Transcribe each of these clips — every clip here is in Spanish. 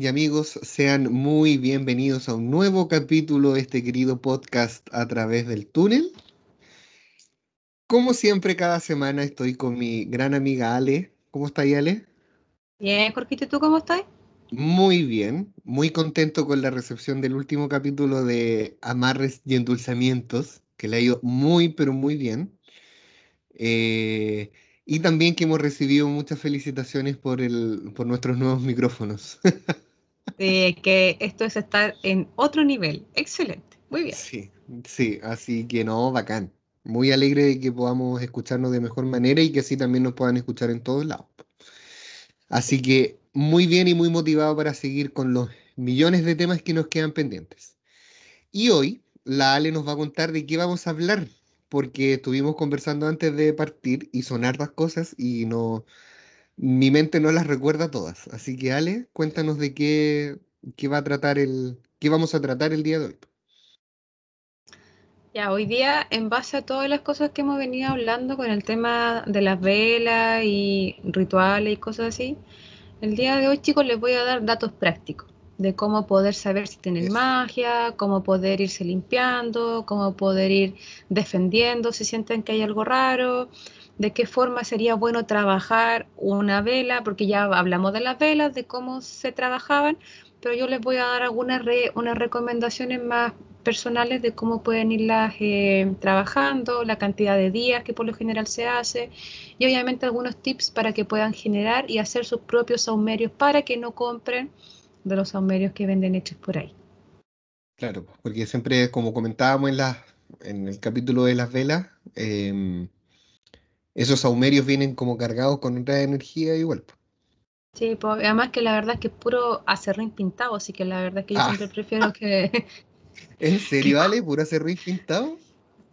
y amigos, sean muy bienvenidos a un nuevo capítulo de este querido podcast a través del túnel. Como siempre, cada semana estoy con mi gran amiga Ale. ¿Cómo está Ale? Bien, Jorquito, ¿tú cómo estás? Muy bien, muy contento con la recepción del último capítulo de Amarres y Endulzamientos, que le ha ido muy, pero muy bien. Eh, y también que hemos recibido muchas felicitaciones por, el, por nuestros nuevos micrófonos. que esto es estar en otro nivel. Excelente, muy bien. Sí, sí, así que no, bacán. Muy alegre de que podamos escucharnos de mejor manera y que así también nos puedan escuchar en todos lados. Así que muy bien y muy motivado para seguir con los millones de temas que nos quedan pendientes. Y hoy la Ale nos va a contar de qué vamos a hablar porque estuvimos conversando antes de partir y son hartas cosas y no, mi mente no las recuerda todas. Así que Ale, cuéntanos de qué, qué va a tratar el, qué vamos a tratar el día de hoy. Ya, hoy día, en base a todas las cosas que hemos venido hablando con el tema de las velas y rituales y cosas así, el día de hoy, chicos, les voy a dar datos prácticos de cómo poder saber si tienen magia, cómo poder irse limpiando, cómo poder ir defendiendo si sienten que hay algo raro, de qué forma sería bueno trabajar una vela, porque ya hablamos de las velas, de cómo se trabajaban, pero yo les voy a dar algunas unas recomendaciones más personales de cómo pueden irlas eh, trabajando, la cantidad de días que por lo general se hace y obviamente algunos tips para que puedan generar y hacer sus propios saumerios para que no compren de los saumerios que venden hechos por ahí. Claro, porque siempre, como comentábamos en, la, en el capítulo de las velas, em, esos saumerios vienen como cargados con otra energía igual. Sí, pues, además que la verdad es que es puro acerrín pintado, así que la verdad es que yo ah. siempre prefiero que... ¿En serio, vale? ¿Puro acerrín pintado?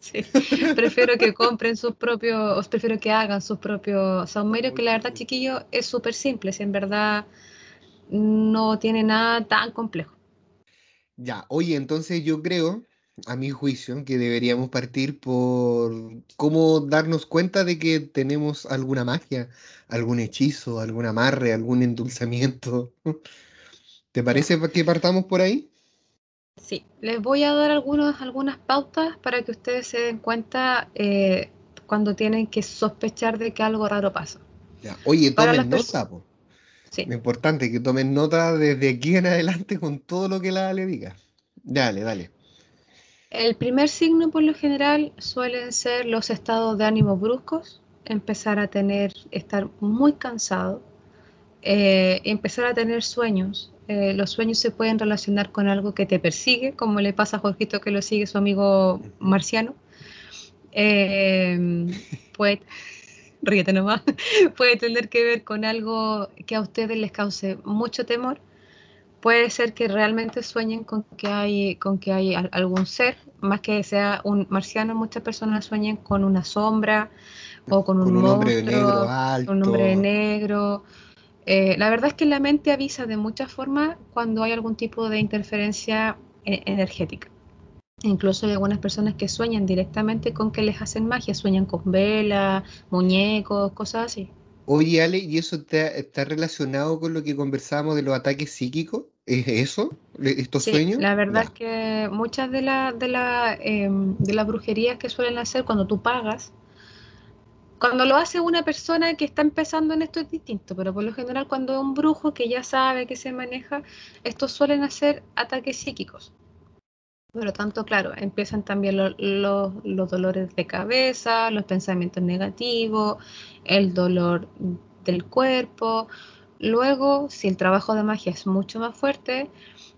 Sí, prefiero que compren sus propios, prefiero que hagan sus propios saumerios, que la verdad, chiquillo, es súper simple, si en verdad no tiene nada tan complejo. Ya, oye, entonces yo creo, a mi juicio, que deberíamos partir por cómo darnos cuenta de que tenemos alguna magia, algún hechizo, algún amarre, algún endulzamiento. ¿Te parece que partamos por ahí? Sí, les voy a dar algunos, algunas pautas para que ustedes se den cuenta eh, cuando tienen que sospechar de que algo raro pasa. Ya. Oye, tomen nota, po. Lo importante es que tomen nota desde aquí en adelante con todo lo que la le diga. Dale, dale. El primer signo por lo general suelen ser los estados de ánimo bruscos, empezar a tener, estar muy cansado, eh, empezar a tener sueños. Eh, los sueños se pueden relacionar con algo que te persigue, como le pasa a Jorgito que lo sigue su amigo marciano. Eh, pues ríete nomás, puede tener que ver con algo que a ustedes les cause mucho temor. Puede ser que realmente sueñen con que hay, con que hay algún ser, más que sea un marciano, muchas personas sueñan con una sombra o con un, hombre negro un hombre negro. Eh, la verdad es que la mente avisa de muchas formas cuando hay algún tipo de interferencia eh, energética. Incluso hay algunas personas que sueñan directamente con que les hacen magia, sueñan con velas, muñecos, cosas así. Oye, Ale, ¿y eso está, relacionado con lo que conversábamos de los ataques psíquicos? ¿Es eso? ¿Estos sueños? La verdad es que muchas de, las de, la, em, de las brujerías que suelen hacer cuando tú pagas, cuando lo hace una persona que está empezando en esto es distinto, pero por lo general cuando es un brujo que ya sabe que se maneja, estos suelen hacer ataques psíquicos. Por lo tanto, claro, empiezan también los dolores de cabeza, los pensamientos negativos, el dolor del cuerpo. Luego, si el trabajo de magia es mucho más fuerte,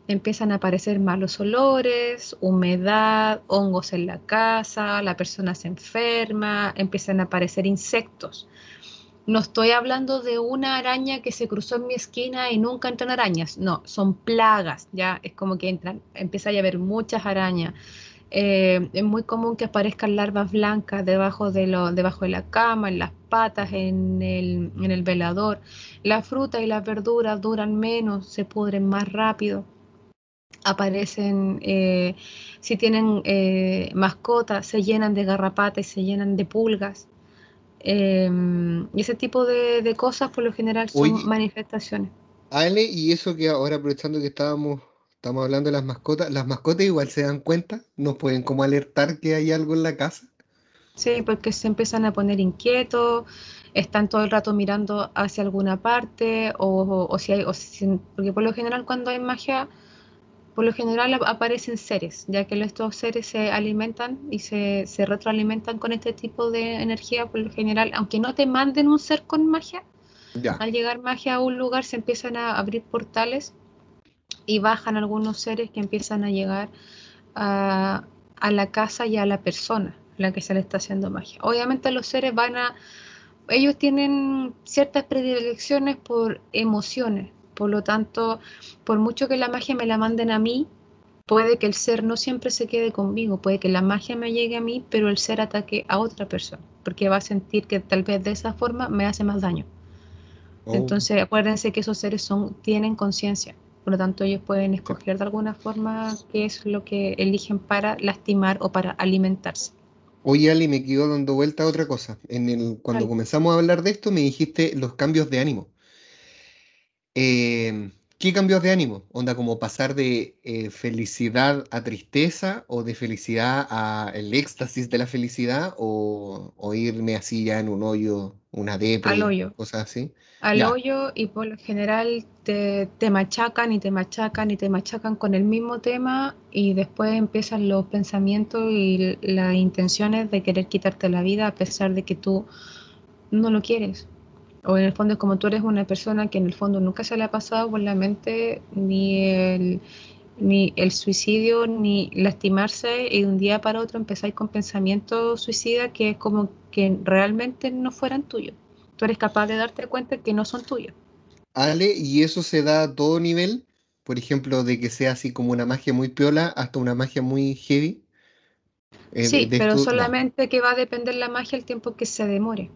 empiezan a aparecer malos olores, humedad, hongos en la casa, la persona se enferma, empiezan a aparecer insectos. No estoy hablando de una araña que se cruzó en mi esquina y nunca entran arañas. No, son plagas. Ya es como que entran, empieza a haber muchas arañas. Eh, es muy común que aparezcan larvas blancas debajo de, lo, debajo de la cama, en las patas, en el, en el velador. La fruta y las verduras duran menos, se pudren más rápido. Aparecen, eh, si tienen eh, mascotas, se llenan de garrapatas se llenan de pulgas. Em, y ese tipo de, cosas por lo general son manifestaciones. Ale, y eso que ahora aprovechando que estábamos, estamos hablando de las mascotas, las mascotas igual se dan cuenta, nos pueden como alertar que hay algo en la casa. Sí, porque se empiezan a poner inquietos, están todo el rato mirando hacia alguna parte, o, o, si hay, o porque por lo general cuando hay magia, por lo general aparecen seres, ya que estos seres se alimentan y se, se retroalimentan con este tipo de energía, por lo general, aunque no te manden un ser con magia, al llegar magia a un lugar se empiezan a abrir portales y bajan algunos seres que empiezan a llegar a, la casa y a la persona a la que se le está haciendo magia. Obviamente los seres van a, ellos tienen ciertas predilecciones por emociones, por lo tanto, por mucho que la magia me la manden a mí, puede que el ser no siempre se quede conmigo, puede que la magia me llegue a mí, pero el ser ataque a otra persona, porque va a sentir que tal vez de esa forma me hace más daño. Oh. Entonces, acuérdense que esos seres son, tienen conciencia. Por lo tanto, ellos pueden escoger de alguna forma qué es lo que eligen para lastimar o para alimentarse. Oye, Ali, me quedo dando vuelta a otra cosa. En el, cuando comenzamos a hablar de esto, me dijiste los cambios de ánimo. Eh, ¿Qué cambios de ánimo? Onda como pasar de eh, felicidad a tristeza o de felicidad a el éxtasis de la felicidad o, irme así ya en un hoyo, una depresión, Al hoyo. cosas así. Al hoyo y por lo general te, te machacan y te machacan y te machacan con el mismo tema y después empiezan los pensamientos y las intenciones de querer quitarte la vida a pesar de que tú no lo quieres o en el fondo es como tú eres una persona que en el fondo nunca se le ha pasado por la mente ni el, ni el suicidio ni lastimarse y de un día para otro empezáis con pensamientos suicidas que es como que realmente no fueran tuyos. Tú eres capaz de darte cuenta que no son tuyos. Ale, ¿y eso se da a todo nivel? Por ejemplo, de que sea así como una magia muy piola hasta una magia muy heavy. Eh, sí, pero solamente que va a depender la magia el tiempo que se demore.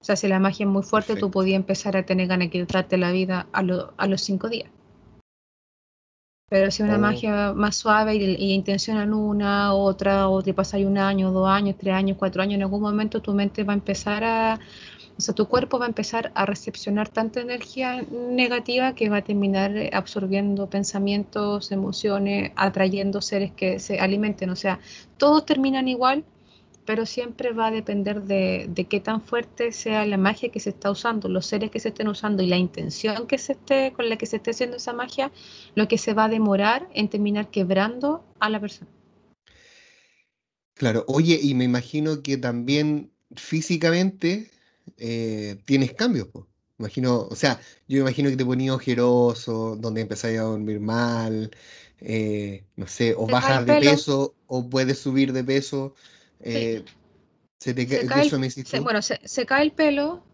O sea, si la magia es muy fuerte, tú podías empezar a tener ganas de quitarte la vida a, a los cinco días. Pero si una oh. magia más suave y, y intencionan una, otra, o te un año, dos años, tres años, cuatro años, en algún momento tu mente va a empezar a, o sea, tu cuerpo va a empezar a recepcionar tanta energía negativa que va a terminar absorbiendo pensamientos, emociones, atrayendo seres que se alimenten. O sea, todos terminan igual, pero siempre va a depender de, qué tan fuerte sea la magia que se está usando, los seres que se estén usando y la intención que se esté, con la que se esté haciendo esa magia, lo que se va a demorar en terminar quebrando a la persona. Claro, oye, y me imagino que también físicamente eh, tienes cambios, pues. Imagino, o sea, yo me imagino que te ponías ojeroso, donde empezáis a dormir mal, eh, no sé, o bajas de peso, o puedes subir de peso. Eh, se te cae, el, bueno, se, cae el pelo,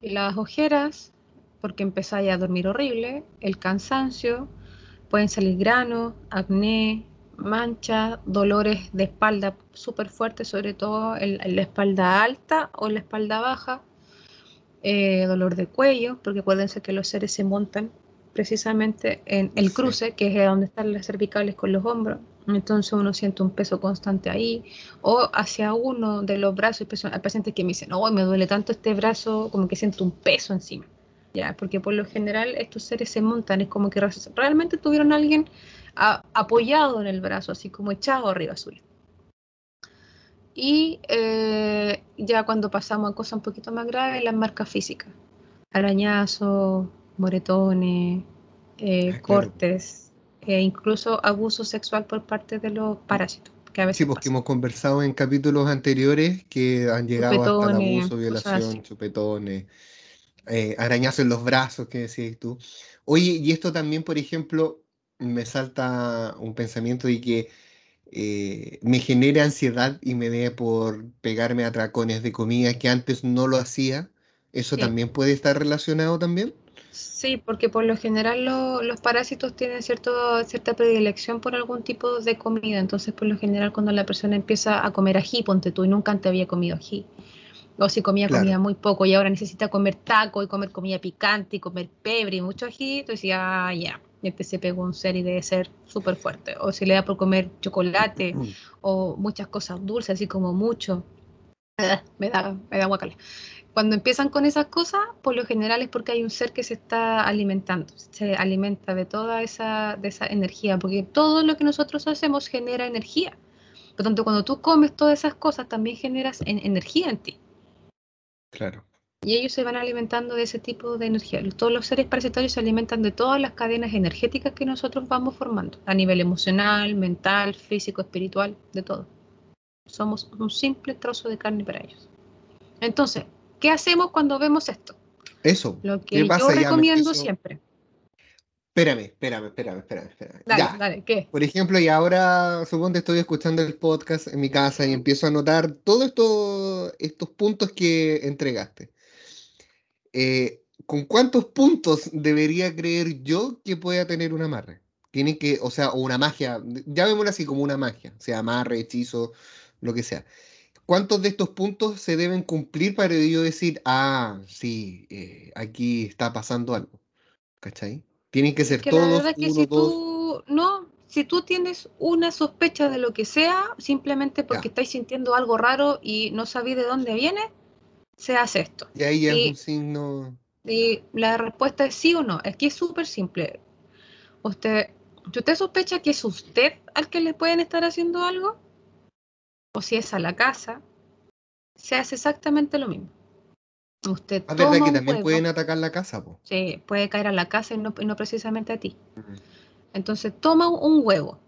y las ojeras, porque empezáis a dormir horrible, el cansancio, pueden salir granos, acné, manchas, dolores de espalda súper fuertes, sobre todo en, la espalda alta o en la espalda baja, eh, dolor de cuello, porque pueden ser que los seres se montan precisamente en el cruce, que es donde están las cervicales con los hombros, entonces uno siente un peso constante ahí, o hacia uno de los brazos, hay pacientes que me dicen, oh, me duele tanto este brazo, como que siento un peso encima, ya, porque por lo general estos seres se montan, es como que realmente tuvieron a alguien apoyado en el brazo, así como echado arriba suyo. Y eh, ya cuando pasamos a cosas un poquito más graves, las marcas físicas, arañazos, moretones, eh, ah, cortes e incluso abuso sexual por parte de los parásitos. Que a veces sí, porque hemos conversado en capítulos anteriores que han llegado hasta el abuso, violación, chupetones, eh, arañazos en los brazos, que decías tú. Oye, y esto también, por ejemplo, me salta un pensamiento de que eh, me genera ansiedad y me dé por pegarme a tracones de comida que antes no lo hacía. ¿Eso también puede estar relacionado también? Sí, porque por lo general los parásitos tienen cierto, cierta predilección por algún tipo de comida. Entonces, por lo general, cuando la persona empieza a comer ají, ponte tú y nunca antes había comido ají. O si comía comida muy poco y ahora necesita comer taco y comer comida picante y comer pebre y mucho ají, entonces ya, ya, este se pegó un ser y debe ser súper fuerte. O si le da por comer chocolate o muchas cosas dulces, así como mucho, me da, me da guacala cuando empiezan con esas cosas, por lo general es porque hay un ser que se está alimentando, se alimenta de toda esa, de esa energía, porque todo lo que nosotros hacemos genera energía. Por lo tanto, cuando tú comes todas esas cosas, también generas energía en ti. Claro. Y ellos se van alimentando de ese tipo de energía. Todos los seres parasitarios se alimentan de todas las cadenas energéticas que nosotros vamos formando, a nivel emocional, mental, físico, espiritual, de todo. Somos un simple trozo de carne para ellos. Entonces, ¿qué hacemos cuando vemos esto? Eso. Lo que yo recomiendo siempre. Espérame, espérame, espérame, espérame, espérame. Dale, dale, ¿qué? Por ejemplo, y ahora supongo que estoy escuchando el podcast en mi casa y empiezo a notar todos estos, estos puntos que entregaste. Eh, ¿Con cuántos puntos debería creer yo que pueda tener un amarre? Tiene que, o sea, o una magia, llamémoslo así como una magia, sea, amarre, hechizo, lo que sea. ¿Cuántos de estos puntos se deben cumplir para yo decir, ah, sí, eh, aquí está pasando algo? ¿Cachai? Tienen que ser todos. si tú, no, si tú tienes una sospecha de lo que sea, simplemente porque estáis sintiendo algo raro y no sabéis de dónde viene, se hace esto. Y ahí es un signo. Y la respuesta es sí o no. Es que es súper simple. Usted, ¿usted sospecha que es usted al que le pueden estar haciendo algo? O si es a la casa, se hace exactamente lo mismo. Usted ¿Es verdad que también pueden atacar la casa? Po? Sí, puede caer a la casa y no, precisamente a ti. Entonces toma un huevo.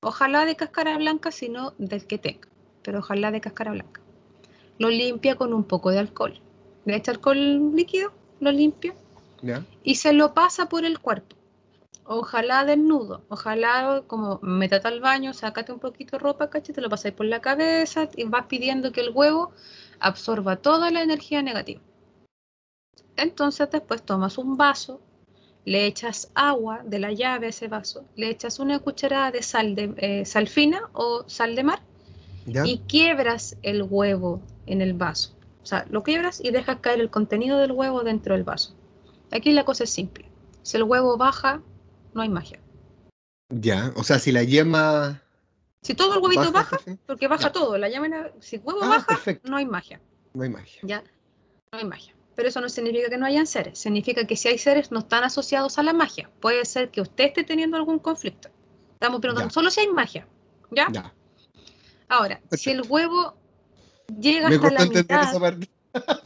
Ojalá de cáscara blanca, sino del que tenga. Pero ojalá de cáscara blanca. Lo limpia con un poco de alcohol. Le echa alcohol líquido, lo limpia. Y se lo pasa por el cuerpo. Ojalá desnudo. Ojalá como métate al baño, sácate un poquito de ropa, cachete, te lo pasáis por la cabeza y vas pidiendo que el huevo absorba toda la energía negativa. Entonces después tomas un vaso, le echas agua de la llave a ese vaso, le echas una cucharada de sal, de, eh, sal fina o sal de mar y quiebras el huevo en el vaso. O sea, lo quiebras y dejas caer el contenido del huevo dentro del vaso. Aquí la cosa es simple. Si el huevo baja, no hay magia. Ya, o sea, si la yema... Si todo el huevito baja, porque baja todo, la yema, si el huevo ah, baja, no hay magia. No hay magia. Ya, no hay magia pero eso no significa que no hayan seres. Significa que si hay seres no están asociados a la magia. Puede ser que usted esté teniendo algún conflicto. Estamos preguntando solo si hay magia. ¿Ya? Ahora, si el huevo llega hasta la mitad.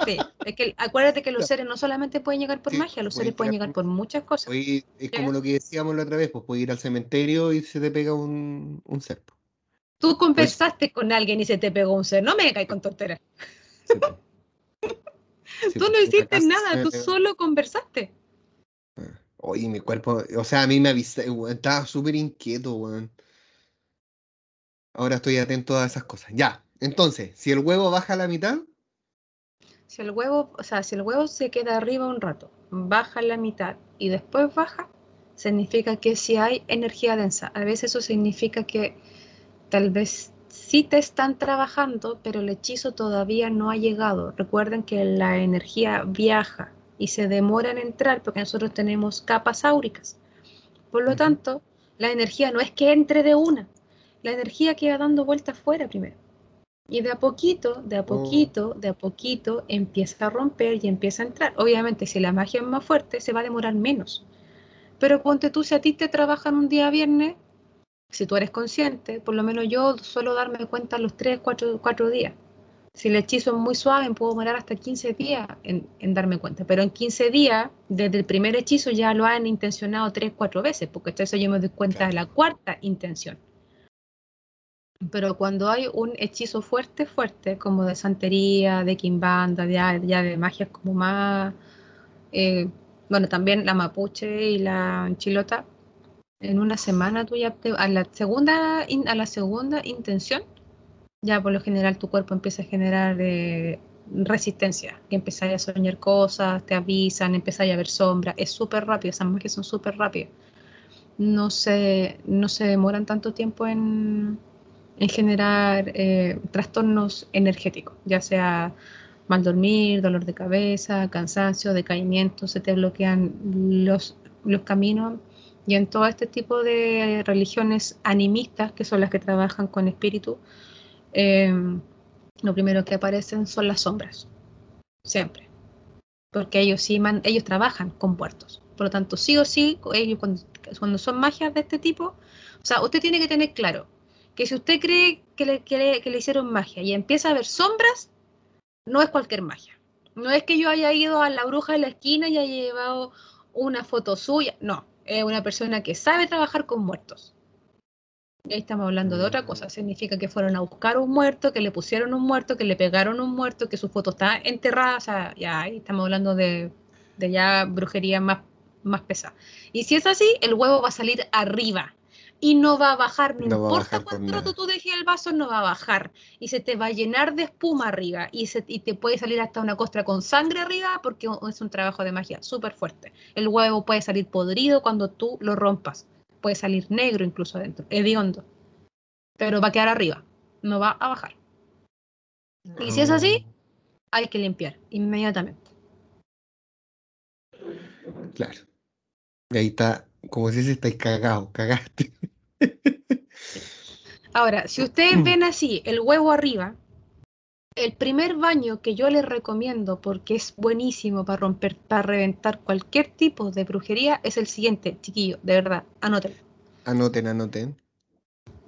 Sí, es que acuérdate que los seres no solamente pueden llegar por magia, los seres pueden llegar por muchas cosas. es como lo que decíamos la otra vez, pues puedes ir al cementerio y se te pega un, un ser. Tú conversaste con alguien y se te pegó un ser, no me caes con tonteras. tú no hiciste nada, tú solo conversaste. Oye, mi cuerpo, o sea, a mí me avisé, estaba súper inquieto, weón. Ahora estoy atento a esas cosas. Ya, entonces, si el huevo baja a la mitad. Si el huevo, o sea, si el huevo se queda arriba un rato, baja la mitad y después baja, significa que si hay energía densa. A veces eso significa que tal vez sí te están trabajando, pero el hechizo todavía no ha llegado. Recuerden que la energía viaja y se demora en entrar porque nosotros tenemos capas áuricas. Por lo tanto, la energía no es que entre de una, la energía queda dando vueltas fuera primero. Y de a poquito, de a oh. poquito, de a poquito empieza a romper y empieza a entrar. Obviamente, si la magia es más fuerte, se va a demorar menos. Pero ponte tú, si a ti te trabajan un día viernes, si tú eres consciente, por lo menos yo suelo darme cuenta los 3, 4, 4 días. Si el hechizo es muy suave, puedo demorar hasta 15 días en, darme cuenta. Pero en 15 días, desde el primer hechizo ya lo han intencionado 3, 4 veces, porque entonces yo me doy cuenta de la cuarta intención. Pero cuando hay un hechizo fuerte, fuerte, como de santería, de quimbanda, de, ya de magias como más... Eh, bueno, también la mapuche y la chilota, en una semana tú ya a la segunda a la segunda intención ya por lo general tu cuerpo empieza a generar eh, resistencia que a soñar cosas te avisan empiezas a ver sombras es súper rápido esas magias son súper rápidas. No se no se demoran tanto tiempo en, en generar eh, trastornos energéticos ya sea mal dormir dolor de cabeza cansancio decaimiento se te bloquean los los caminos y en todo este tipo de religiones animistas, que son las que trabajan con espíritu, em, lo primero que aparecen son las sombras, siempre. porque ellos sí ellos trabajan con muertos. Por lo tanto, sí o sí, ellos cuando, son magias de este tipo, o sea, usted tiene que tener claro que si usted cree que le, que le, hicieron magia y empieza a ver sombras, no es cualquier magia. No es que yo haya ido a la bruja de la esquina y haya llevado una foto suya, no, es una persona que sabe trabajar con muertos. Y ahí estamos hablando de otra cosa. Significa que fueron a buscar un muerto, que le pusieron un muerto, que le pegaron un muerto, que su foto está enterrada. O sea, ya ahí estamos hablando de, ya brujería más, más pesada. Y si es así, el huevo va a salir arriba y no va a bajar, no, importa cuánto tú dejes el vaso, no va a bajar y se te va a llenar de espuma arriba y, se, y te puede salir hasta una costra con sangre arriba porque es un trabajo de magia súper fuerte. El huevo puede salir podrido cuando tú lo rompas puede salir negro incluso adentro, hediondo, pero va a quedar arriba, no va a bajar. Y si es así, ah. hay que limpiar inmediatamente. Claro. Y ahí está, como si se estáis cagado, cagaste. Ahora, si ustedes ven así el huevo arriba, el primer baño que yo les recomiendo, porque es buenísimo para romper, para reventar cualquier tipo de brujería, es el siguiente, chiquillo, de verdad, anoten. Anoten, anoten.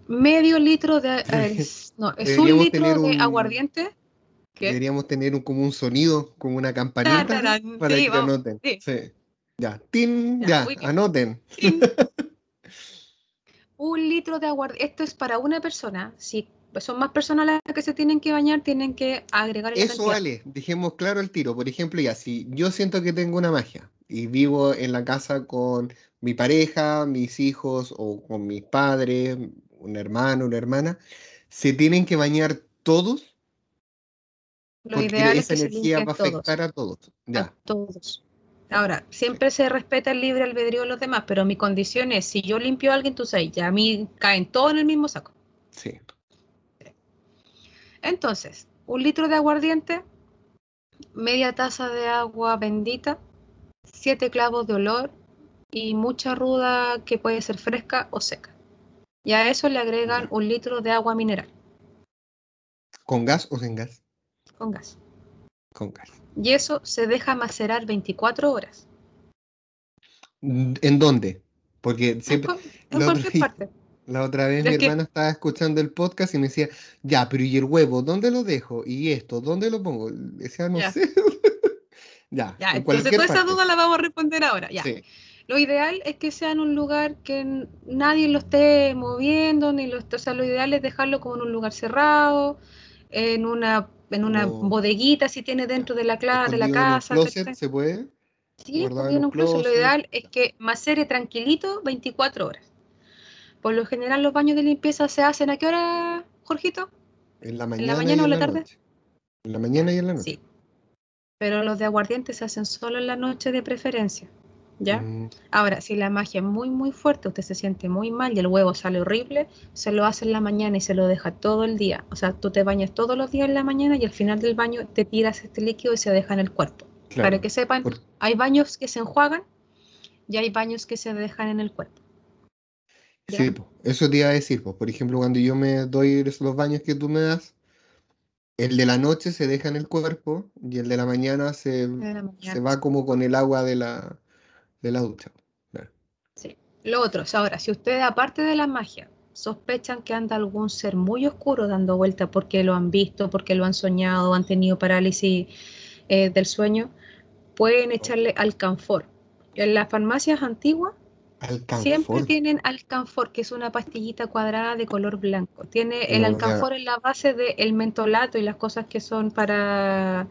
Medio litro de... no, es un litro de aguardiente. Deberíamos tener un, como un sonido, como una campanita, para que anoten. Sí. Ya, tin, ya, anoten. un litro de aguardiente. Esto es para una persona. Si son más personas las que se tienen que bañar, tienen que agregar Eso vale, dejemos claro el tiro. Por ejemplo, ya, si yo siento que tengo una magia y vivo en la casa con mi pareja, mis hijos o con mis padres, un hermano, una hermana, se tienen que bañar todos. Lo porque ideal esa energía va a afectar a todos. A todos. Ahora, siempre se respeta el libre albedrío de los demás, pero mi condición es, si yo limpio a alguien, tú sabes, ya a mí caen todos en el mismo saco. Sí. Entonces, un litro de aguardiente, media taza de agua bendita, siete clavos de olor y mucha ruda que puede ser fresca o seca. Y a eso le agregan un litro de agua mineral. ¿Con gas o sin gas? Con gas. Con gas. Y eso se deja macerar 24 horas. ¿En dónde? Porque siempre... En, cualquier parte. La otra vez mi hermano estaba escuchando el podcast y me decía, ya, pero ¿y el huevo? ¿Dónde lo dejo? ¿Y esto? ¿Dónde lo pongo? Decía, no sé. ya, ya entonces toda esa duda la vamos a responder ahora. Ya. Lo ideal es que sea en un lugar que nadie lo esté moviendo, ni lo o sea, lo ideal es dejarlo como en un lugar cerrado, en una, en una bodeguita si tiene dentro de la, de la casa. ¿Se puede? Sí, en un closet. Lo ideal es que macere tranquilito 24 horas. Por lo general los baños de limpieza se hacen a qué hora, Jorgito? En la mañana, o en la, tarde. En la mañana y en la noche. Sí. Pero los de aguardiente se hacen solo en la noche de preferencia. ¿Ya? Mm. Ahora, si la magia es muy, muy fuerte, usted se siente muy mal y el huevo sale horrible, se lo hace en la mañana y se lo deja todo el día. O sea, tú te bañas todos los días en la mañana y al final del baño te tiras este líquido y se deja en el cuerpo. Para que sepan, hay baños que se enjuagan y hay baños que se dejan en el cuerpo. Sí, eso te iba a decir, pues, por ejemplo, cuando yo me doy los baños que tú me das, el de la noche se deja en el cuerpo y el de la mañana se, se va como con el agua de la, de la ducha. Sí. Lo otro, ahora, si ustedes aparte de la magia sospechan que anda algún ser muy oscuro dando vuelta porque lo han visto, porque lo han soñado, han tenido parálisis eh, del sueño, pueden echarle alcanfor. En las farmacias antiguas Siempre tienen alcanfor, que es una pastillita cuadrada de color blanco. Tiene el alcanfor en la base del mentolato y las cosas que son para,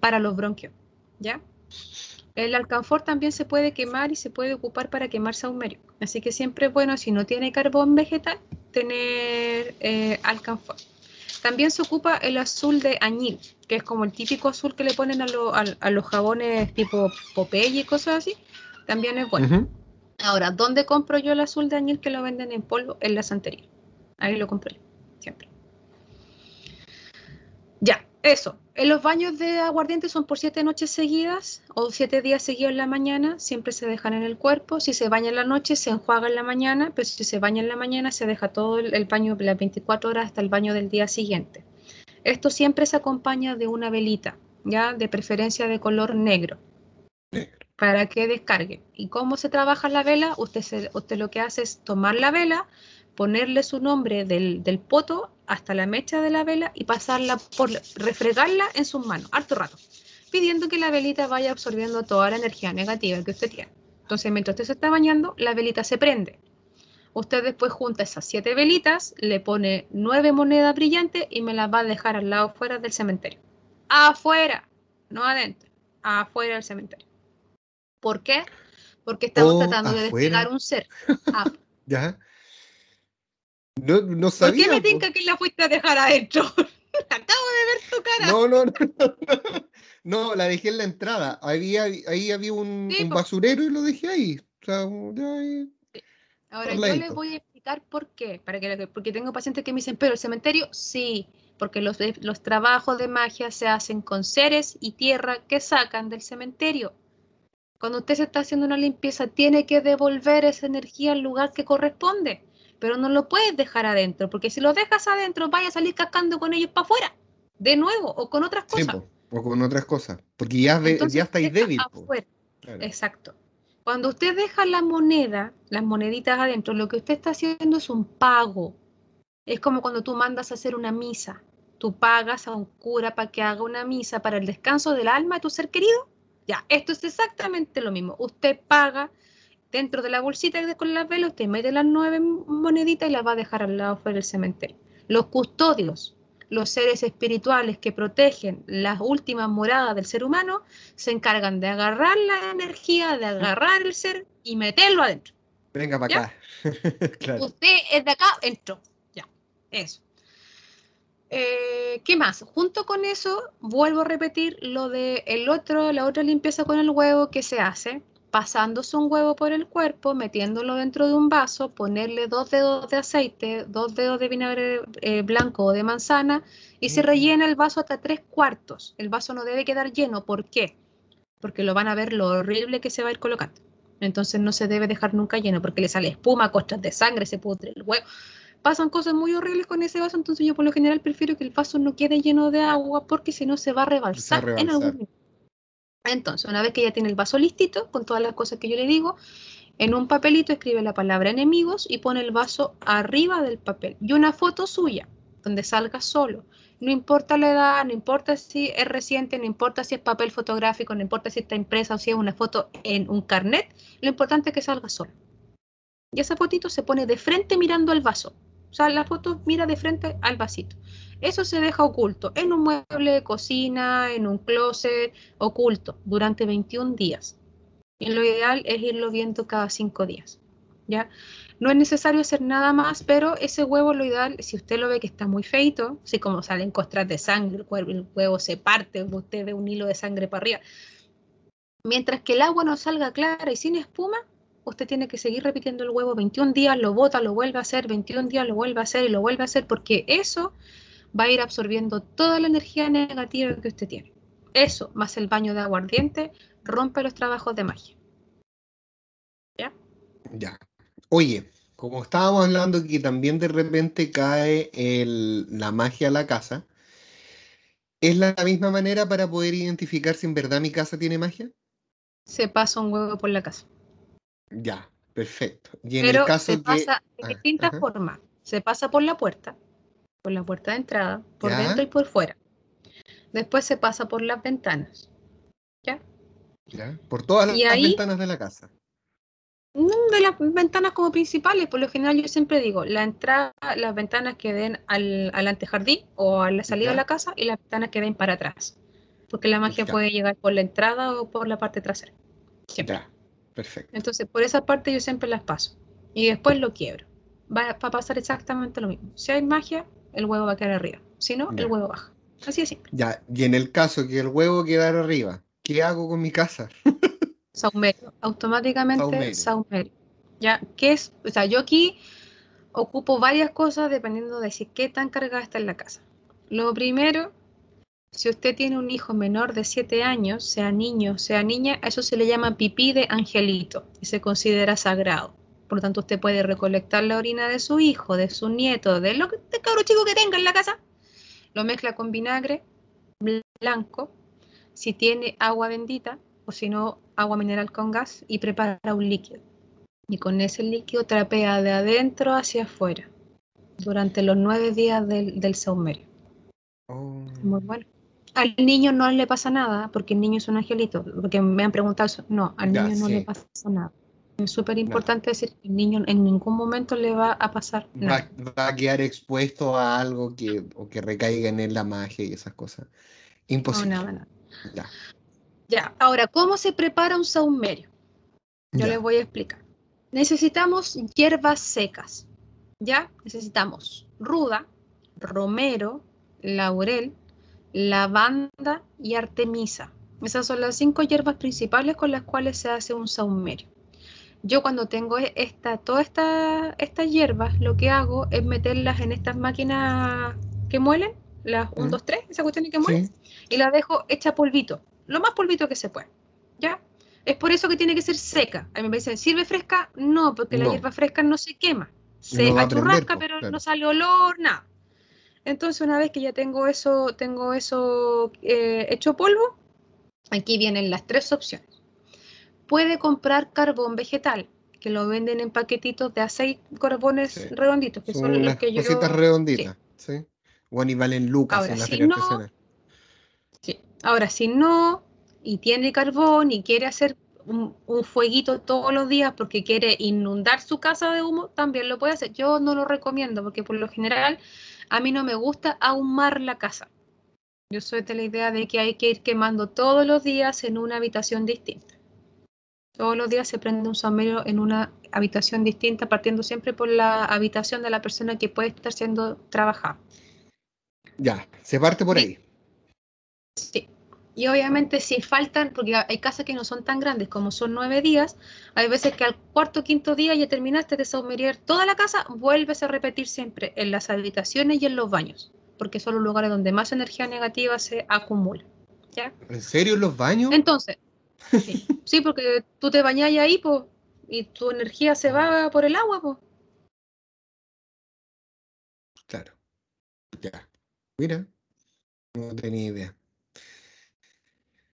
para los bronquios. ¿Ya? El alcanfor también se puede quemar y se puede ocupar para quemar saumerio. Así que siempre es bueno, si no tiene carbón vegetal, tener eh, alcanfor. También se ocupa el azul de añil, que es como el típico azul que le ponen a, a, los jabones tipo Popeye y cosas así. También es bueno. Ahora, ¿dónde compro yo el azul de añil que lo venden en polvo? En la santería. Ahí lo compré, siempre. Ya, eso. En los baños de aguardiente son por siete noches seguidas o siete días seguidos en la mañana. Siempre se dejan en el cuerpo. Si se baña en la noche, se enjuaga en la mañana. Pero si se baña en la mañana, se deja todo el, el baño las 24 horas hasta el baño del día siguiente. Esto siempre se acompaña de una velita ya de preferencia de color negro, Negro. para que descargue. ¿Y cómo se trabaja la vela? Usted, se- usted lo que hace es tomar la vela, ponerle su nombre del, del poto hasta la mecha de la vela y pasarla por, refregarla en sus manos, harto rato, pidiendo que la velita vaya absorbiendo toda la energía negativa que usted tiene. Entonces, mientras usted se está bañando, la velita se prende. Usted después junta esas siete velitas, le pone nueve monedas brillantes y me las va a dejar al lado afuera del cementerio. Afuera, no adentro, afuera del cementerio. ¿Por qué? Porque estamos Oh, tratando de despegar un ser. Ah, ¿Ya? No, no ¿Por sabía. qué me tinca que la fuiste a dejar adentro? Acabo de ver tu cara. No, no, no, no. No, la dejé en la entrada. Había, ahí había un, Sí, un po. basurero y lo dejé ahí. O sea, ya ahí. Ahora, yo les voy a explicar por qué. Para que, porque tengo pacientes que me dicen, pero el cementerio, sí, porque los, los trabajos de magia se hacen con seres y tierra que sacan del cementerio. Cuando usted se está haciendo una limpieza, tiene que devolver esa energía al lugar que corresponde. Pero no lo puedes dejar adentro, porque si lo dejas adentro, vaya a salir cascando con ellos para afuera. De nuevo, o con otras Sí, cosas. po, o con otras cosas. Porque ya, ve- Entonces, ya estáis débil. Claro. Exacto. Cuando usted deja la moneda, las moneditas adentro, lo que usted está haciendo es un pago. Es como cuando tú mandas a hacer una misa. Tú pagas a un cura para que haga una misa para el descanso del alma de tu ser querido. Ya, esto es exactamente lo mismo. Usted paga dentro de la bolsita con las velas, usted mete las nueve moneditas y las va a dejar al lado fuera del cementerio. Los custodios, los seres espirituales que protegen las últimas moradas del ser humano, se encargan de agarrar la energía, de agarrar el ser y meterlo adentro. Venga para acá. claro. Usted es de acá, entró. Ya, eso. Eh, ¿Qué más? Junto con eso, vuelvo a repetir lo de el otro, la otra limpieza con el huevo que se hace, pasándose un huevo por el cuerpo, metiéndolo dentro de un vaso, ponerle dos dedos de aceite, dos dedos de vinagre eh, blanco o de manzana y se rellena el vaso hasta tres cuartos. El vaso no debe quedar lleno. ¿Por qué? Porque lo van a ver lo horrible que se va a ir colocando. Entonces no se debe dejar nunca lleno porque le sale espuma, costras de sangre, se pudre el huevo. Pasan cosas muy horribles con ese vaso, entonces yo por lo general prefiero que el vaso no quede lleno de agua porque si no se va a rebalsar, en rebalsar. algún momento. Entonces, una vez que ya tiene el vaso listito, con todas las cosas que yo le digo, en un papelito escribe la palabra enemigos y pone el vaso arriba del papel. Y una foto suya, donde salga solo. No importa la edad, no importa si es reciente, no importa si es papel fotográfico, no importa si está impresa o si es una foto en un carnet, lo importante es que salga solo. Y esa fotito se pone de frente mirando al vaso. O sea, la foto mira de frente al vasito. Eso se deja oculto en un mueble de cocina, en un closet, oculto durante 21 días. Y lo ideal es irlo viendo cada 5 días. ¿ya? No es necesario hacer nada más, pero ese huevo lo ideal, si usted lo ve que está muy feito, así como salen costras de sangre, el huevo, el huevo se parte, usted ve un hilo de sangre para arriba. Mientras que el agua no salga clara y sin espuma, usted tiene que seguir repitiendo el huevo 21 días, lo bota, lo vuelve a hacer, 21 días lo vuelve a hacer y lo vuelve a hacer, porque eso va a ir absorbiendo toda la energía negativa que usted tiene. Eso, más el baño de aguardiente, rompe los trabajos de magia. Ya. Oye, como estábamos hablando que también de repente cae el- la magia a la casa, ¿es la misma manera para poder identificar si en verdad mi casa tiene magia? Se pasa un huevo por la casa. Ya, perfecto. Y en Pero el caso se pasa de Ah, distintas ajá. formas. Se pasa por la puerta, por la puerta de entrada, por Ya. dentro y por fuera. Después se pasa por las ventanas. ¿Ya? Ya, Por todas las ahí- ventanas de la casa. No, de las ventanas como principales, por lo general yo siempre digo, la entrada, las ventanas que den al, al antejardín o a la salida Ya. de la casa y las ventanas que den para atrás. Porque la magia Ya. puede llegar por la entrada o por la parte trasera. Siempre. Perfecto. Entonces, por esa parte yo siempre las paso. Y después lo quiebro. Va, va a pasar exactamente lo mismo. Si hay magia, el huevo va a quedar arriba. Si no, Ya. el huevo baja. Así de simple. Ya, y en el caso que el huevo quedara arriba, ¿qué hago con mi casa? Saumerio. Automáticamente Saumerio. saumerio. Ya, ¿qué es? O sea, yo aquí ocupo varias cosas dependiendo de si qué tan cargada está en la casa. Lo primero, si usted tiene un hijo menor de 7 años, sea niño, sea niña, a eso se le llama pipí de angelito y se considera sagrado. Por lo tanto, usted puede recolectar la orina de su hijo, de su nieto, de lo que de cabro chico que tenga en la casa, lo mezcla con vinagre blanco, si tiene agua bendita o si no, agua mineral con gas y prepara un líquido. Y con ese líquido trapea de adentro hacia afuera durante los nueve días del, del saumerio. Oh. Muy bueno. Al niño no le pasa nada, porque el niño es un angelito, porque me han preguntado eso. No, al Ya, niño no sí. le pasa nada. Es súper importante decir que el niño en ningún momento le va a pasar nada. Va, va a quedar expuesto a algo que, o que recaiga en él la magia y esas cosas. No, Imposible. nada, nada. Ya. Ya, ahora, ¿cómo se prepara un saumerio? Yo Ya. les voy a explicar. Necesitamos hierbas secas. ¿Ya? Necesitamos ruda, romero, laurel, lavanda y artemisa. Esas son las cinco hierbas principales con las cuales se hace un saumerio. Yo cuando tengo e- esta, todas esta, estas hierbas, lo que hago es meterlas en estas máquinas que muelen, las 1, ¿Mm? 2, 3, esas cuestiones que muelen, Sí. y la dejo hecha polvito, lo más polvito que se pueda. ¿Ya? Es por eso que tiene que ser seca. A mí me dicen, ¿sirve fresca? No, porque la hierba fresca no se quema. Se No achurrasca, po, pero claro. no sale olor, nada. Entonces, una vez que ya tengo eso, tengo eso eh, hecho polvo, aquí vienen las tres opciones. Puede comprar carbón vegetal, que lo venden en paquetitos de a seis carbones Sí. redonditos, que Son son los que yo... cositas redonditas, ¿sí? Bueno, y valen lucas Ahora, en la si feria no, artesanal. Sí. Ahora, si no, y tiene carbón y quiere hacer un, un fueguito todos los días porque quiere inundar su casa de humo, también lo puede hacer. Yo no lo recomiendo porque por lo general a mí no me gusta ahumar la casa. Yo soy de la idea de que hay que ir quemando todos los días en una habitación distinta. Todos los días se prende un saumerio en una habitación distinta, partiendo siempre por la habitación de la persona que puede estar siendo trabajada. Ya, se parte por Sí. ahí. Sí. Y obviamente si faltan, porque hay casas que no son tan grandes como son nueve días, hay veces que al cuarto o quinto día ya terminaste de saumerear toda la casa, vuelves a repetir siempre en las habitaciones y en los baños, porque son los lugares donde más energía negativa se acumula. ¿ya? ¿En serio en los baños? Entonces, sí, sí, porque tú te bañas ahí po, y tu energía se va por el agua. Po. Claro. Ya. Mira, no tenía idea.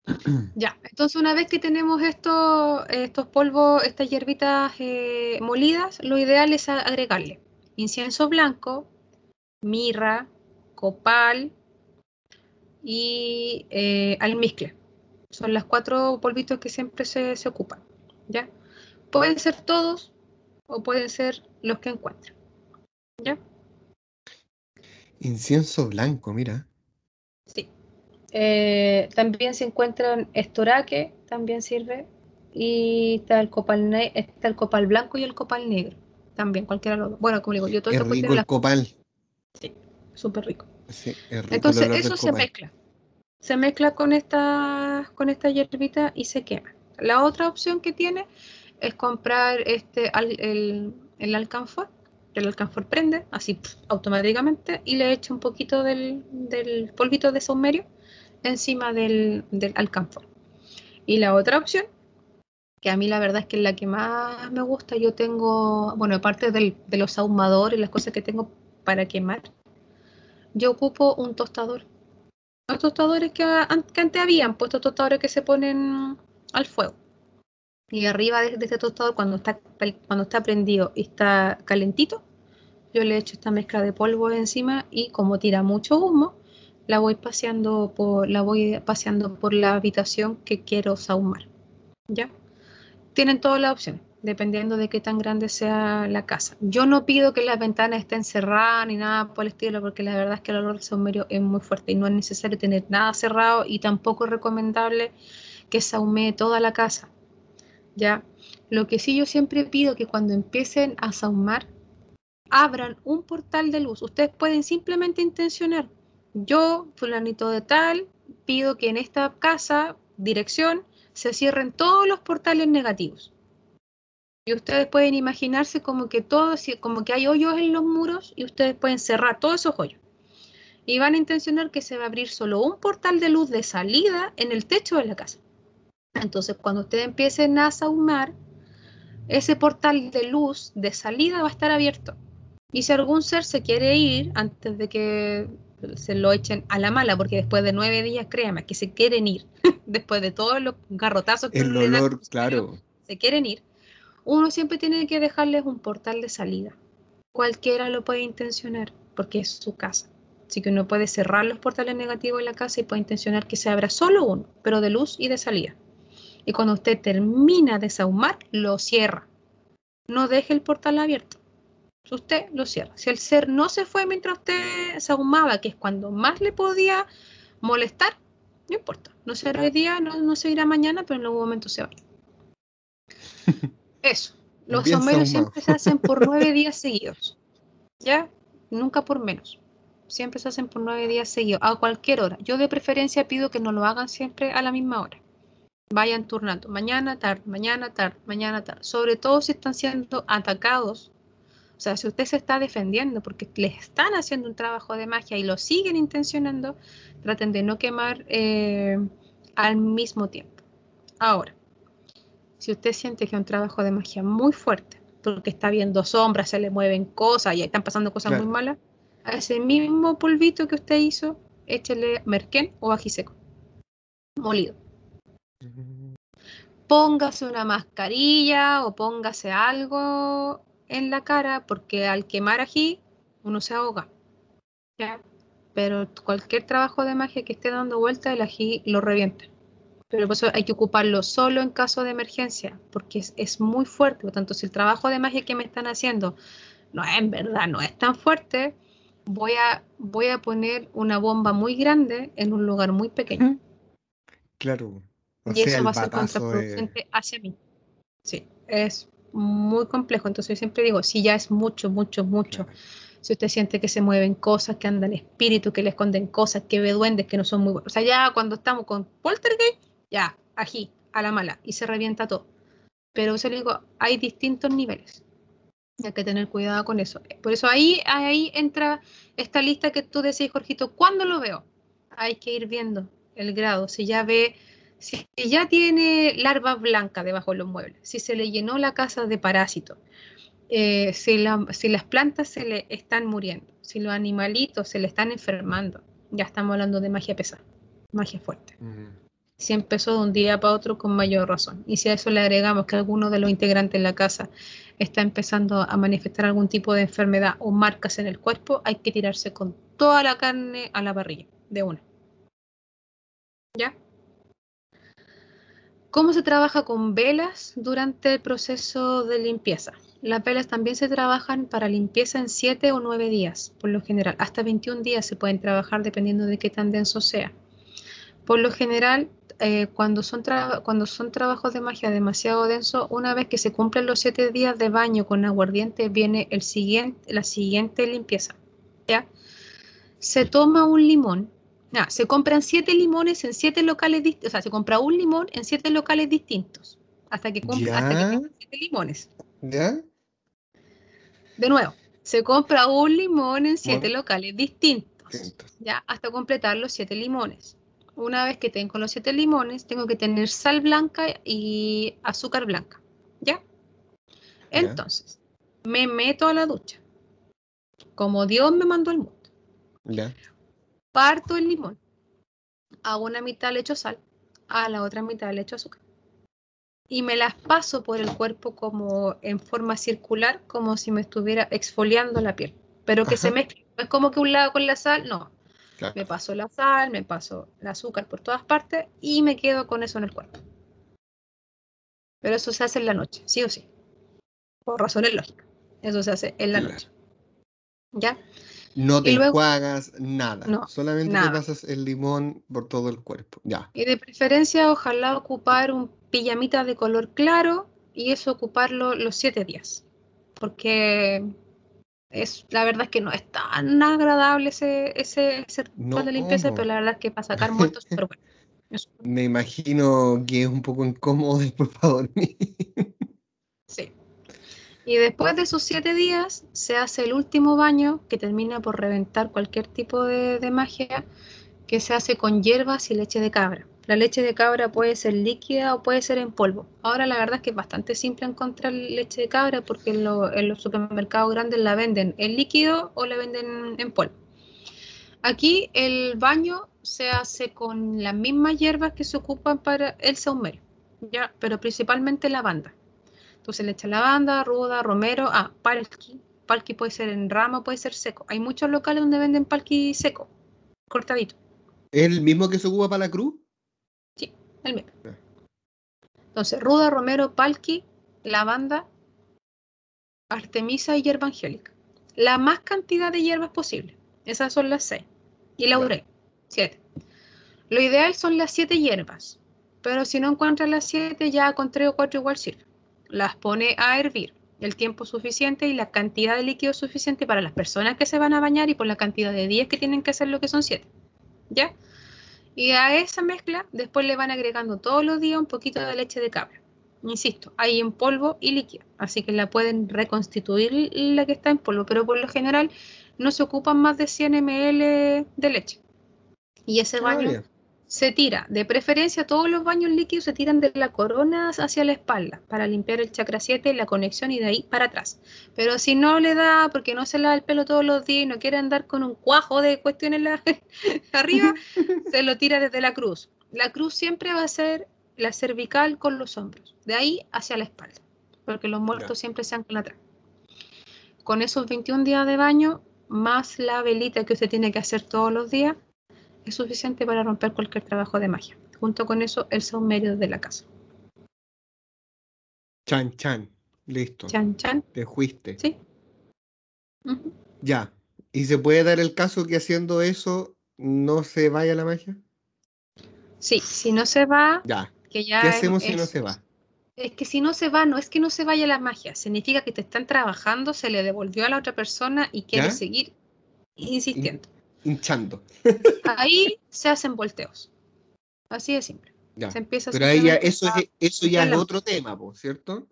Ya, entonces una vez que tenemos estos, estos polvos, estas hierbitas eh, molidas, lo ideal es agregarle incienso blanco, mirra, copal y eh, almizcle. Son las cuatro polvitos que siempre se, se ocupan. ¿ya? Pueden ser todos o pueden ser los que encuentren. ¿ya? Incienso blanco, mira. Sí. Eh, también se encuentran estoraque, también sirve. Y está el copal ne- está el copal blanco y el copal negro. También, cualquiera de los dos. Bueno, como digo, yo todo Es rico el copal. súper rico. Sí, es rico Entonces, eso se copal. mezcla. Se mezcla con esta, con esta hierbita y se quema. La otra opción que tiene es comprar este al- el, el alcanfor. El alcanfor prende así automáticamente y le echa un poquito del, del polvito de saumerio encima del, del alcanfor. Y la otra opción, que a mí la verdad es que es la que más me gusta, yo tengo, bueno, aparte del- de los ahumadores las cosas que tengo para quemar, yo ocupo un tostador. Los tostadores que, an- que antes habían, puestos tostadores que se ponen al fuego. Y arriba de, de este tostador, cuando está, cuando está prendido y está calentito, yo le echo esta mezcla de polvo encima y como tira mucho humo, la voy paseando por, la voy paseando por la habitación que quiero sahumar. ¿Ya? Tienen todas las opciones, dependiendo de qué tan grande sea la casa. Yo no pido que las ventanas estén cerradas ni nada por el estilo, porque la verdad es que el olor de saumerio es muy fuerte y no es necesario tener nada cerrado y tampoco es recomendable que sahumee toda la casa. ¿Ya? Lo que sí yo siempre pido que cuando empiecen a sahumar, abran un portal de luz. Ustedes pueden simplemente intencionar. Yo, fulanito de tal, pido que en esta casa, dirección, se cierren todos los portales negativos. Y ustedes pueden imaginarse como que todo, si- como que hay hoyos en los muros y ustedes pueden cerrar todos esos hoyos. Y van a intencionar que se va a abrir solo un portal de luz de salida en el techo de la casa. Entonces, cuando ustedes empiecen a sahumar, ese portal de luz de salida va a estar abierto. Y si algún ser se quiere ir antes de que se lo echen a la mala, porque después de nueve días, créanme, que se quieren ir, después de todos los garrotazos que El olor, claro. se quieren ir, uno siempre tiene que dejarles un portal de salida. Cualquiera lo puede intencionar, porque es su casa. Así que uno puede cerrar los portales negativos en la casa y puede intencionar que se abra solo uno, pero de luz y de salida. Y cuando usted termina de sahumar, lo cierra. No deje el portal abierto. Usted lo cierra. Si el ser no se fue mientras usted sahumaba, que es cuando más le podía molestar, no importa. No será hoy día, no, no se irá mañana, pero en algún momento se va. Eso. Los sahumeros siempre se hacen por nueve días seguidos. ¿Ya? Nunca por menos. Siempre se hacen por nueve días seguidos, a cualquier hora. Yo de preferencia pido que no lo hagan siempre a la misma hora. Vayan turnando, mañana, tarde, mañana, tarde, mañana, tarde. Sobre todo si están siendo atacados. O sea, si usted se está defendiendo porque les están haciendo un trabajo de magia y lo siguen intencionando, traten de no quemar eh, al mismo tiempo. Ahora, si usted siente que es un trabajo de magia muy fuerte, porque está viendo sombras, se le mueven cosas y están pasando cosas muy malas, a ese mismo polvito que usted hizo, échele merquén o ají seco, molido. Póngase una mascarilla o póngase algo en la cara, porque al quemar ají uno se ahoga. Pero cualquier trabajo de magia que esté dando vuelta, el ají lo revienta. Pero por eso hay que ocuparlo solo en caso de emergencia, porque es, es muy fuerte. Por tanto, si el trabajo de magia que me están haciendo no es en verdad, no es tan fuerte, voy a, voy a poner una bomba muy grande en un lugar muy pequeño. Claro. y eso va a ser contraproducente hacia mí. Sí, es muy complejo. Entonces yo siempre digo, si ya es mucho, mucho, mucho. Si usted siente que se mueven cosas, que andan espíritus, que le esconden cosas, que ve duendes que no son muy buenos. O sea, ya cuando estamos con poltergeist, ya, ají, a la mala, y se revienta todo. Pero se le digo, hay distintos niveles. Hay que tener cuidado con eso. Por eso ahí, ahí entra esta lista que tú decís, Jorgito, ¿cuándo lo veo? Hay que ir viendo el grado. Si ya ve, si ya tiene larvas blancas debajo de los muebles, si se le llenó la casa de parásitos, eh, si, las plantas se le están muriendo, si los animalitos se le están enfermando, ya estamos hablando de magia pesada, magia fuerte si empezó de un día para otro con mayor razón. Y si a eso le agregamos que alguno de los integrantes de la casa está empezando a manifestar algún tipo de enfermedad o marcas en el cuerpo, hay que tirarse con toda la carne a la parrilla, de una. ¿Ya? ¿Cómo se trabaja con velas durante el proceso de limpieza? Las velas también se trabajan para limpieza en 7 o 9 días, por lo general. Hasta 21 días se pueden trabajar dependiendo de qué tan denso sea. Por lo general, eh, cuando, son trabajos de magia demasiado densos, una vez que se cumplen los siete días de baño con aguardiente, viene la siguiente limpieza. ¿ya? Se toma un limón, se compran siete limones en siete locales distintos, o sea, se compra un limón en siete locales distintos, hasta que compra siete limones. ¿Ya? De nuevo, se compra un limón en siete locales distintos, ¿ya? Hasta completar los siete limones una vez que tengo los siete limones, tengo que tener sal blanca y azúcar blanca. ¿Ya? Entonces, me meto a la ducha. Como Dios me mandó el mundo. ¿Ya? Parto el limón. A una mitad le echo sal, a la otra mitad le echo azúcar. Y me las paso por el cuerpo como en forma circular, como si me estuviera exfoliando la piel. Pero que se mezcle. No es como que un lado con la sal, no. Me paso la sal, me paso el azúcar por todas partes y me quedo con eso en el cuerpo. Pero eso se hace en la noche, sí o sí. Por razones lógicas. Eso se hace en la noche. ¿Ya? No te enjuagas nada. No, solamente te pasas el limón por todo el cuerpo. Ya. Y de preferencia, ojalá ocupar un pijamita de color claro y eso ocuparlo los siete días. Porque es, la verdad es que no es tan agradable ese, ese, de limpieza, pero la verdad es que para sacar muertos, pero bueno. Me imagino que es un poco incómodo después para dormir. Y después de esos siete días se hace el último baño que termina por reventar cualquier tipo de, de magia que se hace con hierbas y leche de cabra. La leche de cabra puede ser líquida o puede ser en polvo. Ahora la verdad es que es bastante simple encontrar leche de cabra porque en, los supermercados grandes la venden en líquido o la venden en polvo. Aquí el baño se hace con las mismas hierbas que se ocupan para el saumerio, ¿ya? pero principalmente lavanda. Entonces le echa lavanda, ruda, romero, ah, palki. Palki puede ser en rama, puede ser seco. Hay muchos locales donde venden palki seco, cortadito. ¿Es el mismo que se ocupa para la cruz? Sí, el mismo. Entonces, ruda, romero, palki, lavanda, artemisa y hierba angélica. La más cantidad de hierbas posible. Esas son las seis. Y laurel, siete. Lo ideal son las siete hierbas, pero si no encuentras las siete, ya con tres o cuatro igual sirve. Las pone a hervir el tiempo suficiente y la cantidad de líquido suficiente para las personas que se van a bañar y por la cantidad de días que tienen que hacer lo que son siete. ¿Ya? Y a esa mezcla después le van agregando todos los días un poquito de leche de cabra. Insisto, hay en polvo y líquido, así que la pueden reconstituir la que está en polvo, pero por lo general no se ocupan más de 100 ml de leche. Y ese ah, baño se tira, de preferencia todos los baños líquidos se tiran de la corona hacia la espalda para limpiar el chakra 7, la conexión y de ahí para atrás. Pero si no le da, porque no se lava el pelo todos los días y no quiere andar con un cuajo de cuestiones arriba, se lo tira desde la cruz. La cruz siempre va a ser la cervical con los hombros, de ahí hacia la espalda, porque los muertos siempre se anclan atrás. Con esos 21 días de baño, más la velita que usted tiene que hacer todos los días, es suficiente para romper cualquier trabajo de magia. Junto con eso, el saumerio de la casa. Chan, chan. Listo. Chan, chan. Te fuiste. Sí. Ya. ¿Y se puede dar el caso que haciendo eso no se vaya la magia? Sí, si no se va. Ya. Que ya ¿Qué hacemos si no se va? Es que si no se va, no es que no se vaya la magia, significa que te están trabajando, se le devolvió a la otra persona y quiere seguir insistiendo. Hinchando. Ahí se hacen volteos. Así de simple. Se empieza Pero ahí ya, eso, es, eso ya es otro tema, ¿cierto?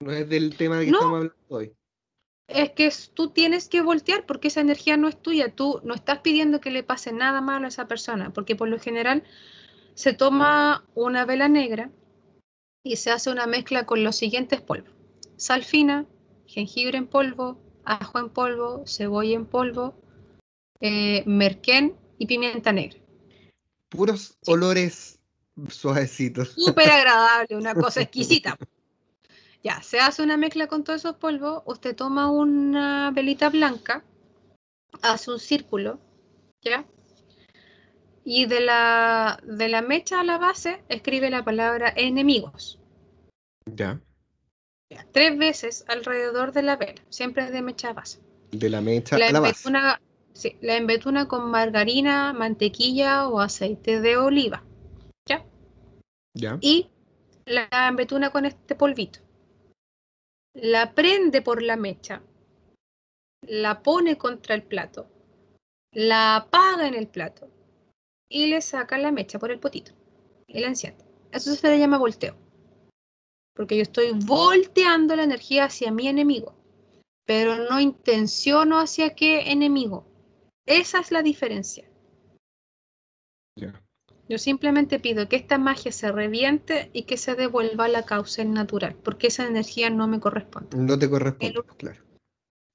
No es del tema de que estamos hablando hoy. Es que tú tienes que voltear porque esa energía no es tuya. Tú no estás pidiendo que le pase nada malo a esa persona, porque por lo general se toma una vela negra y se hace una mezcla con los siguientes polvos. Sal fina, jengibre en polvo, ajo en polvo, cebolla en polvo, eh, merquén y pimienta negra. Puros olores suavecitos. Súper agradable, una cosa exquisita. Ya, se hace una mezcla con todos esos polvos, usted toma una velita blanca, hace un círculo, ¿ya? Y de la, de la mecha a la base escribe la palabra enemigos. Ya. Tres veces alrededor de la vela, siempre de mecha a base. De la mecha a la base. Sí, la embetuna con margarina, mantequilla o aceite de oliva. ¿Ya? Ya. Y la embetuna con este polvito. La prende por la mecha. La pone contra el plato. La apaga en el plato y le saca la mecha por el potito y la enciende. Eso se le llama volteo. Porque yo estoy volteando la energía hacia mi enemigo, pero no intenciono hacia qué enemigo. Esa es la diferencia. Yo simplemente pido que esta magia se reviente y que se devuelva a la causa natural, porque esa energía no me corresponde. No te corresponde, claro.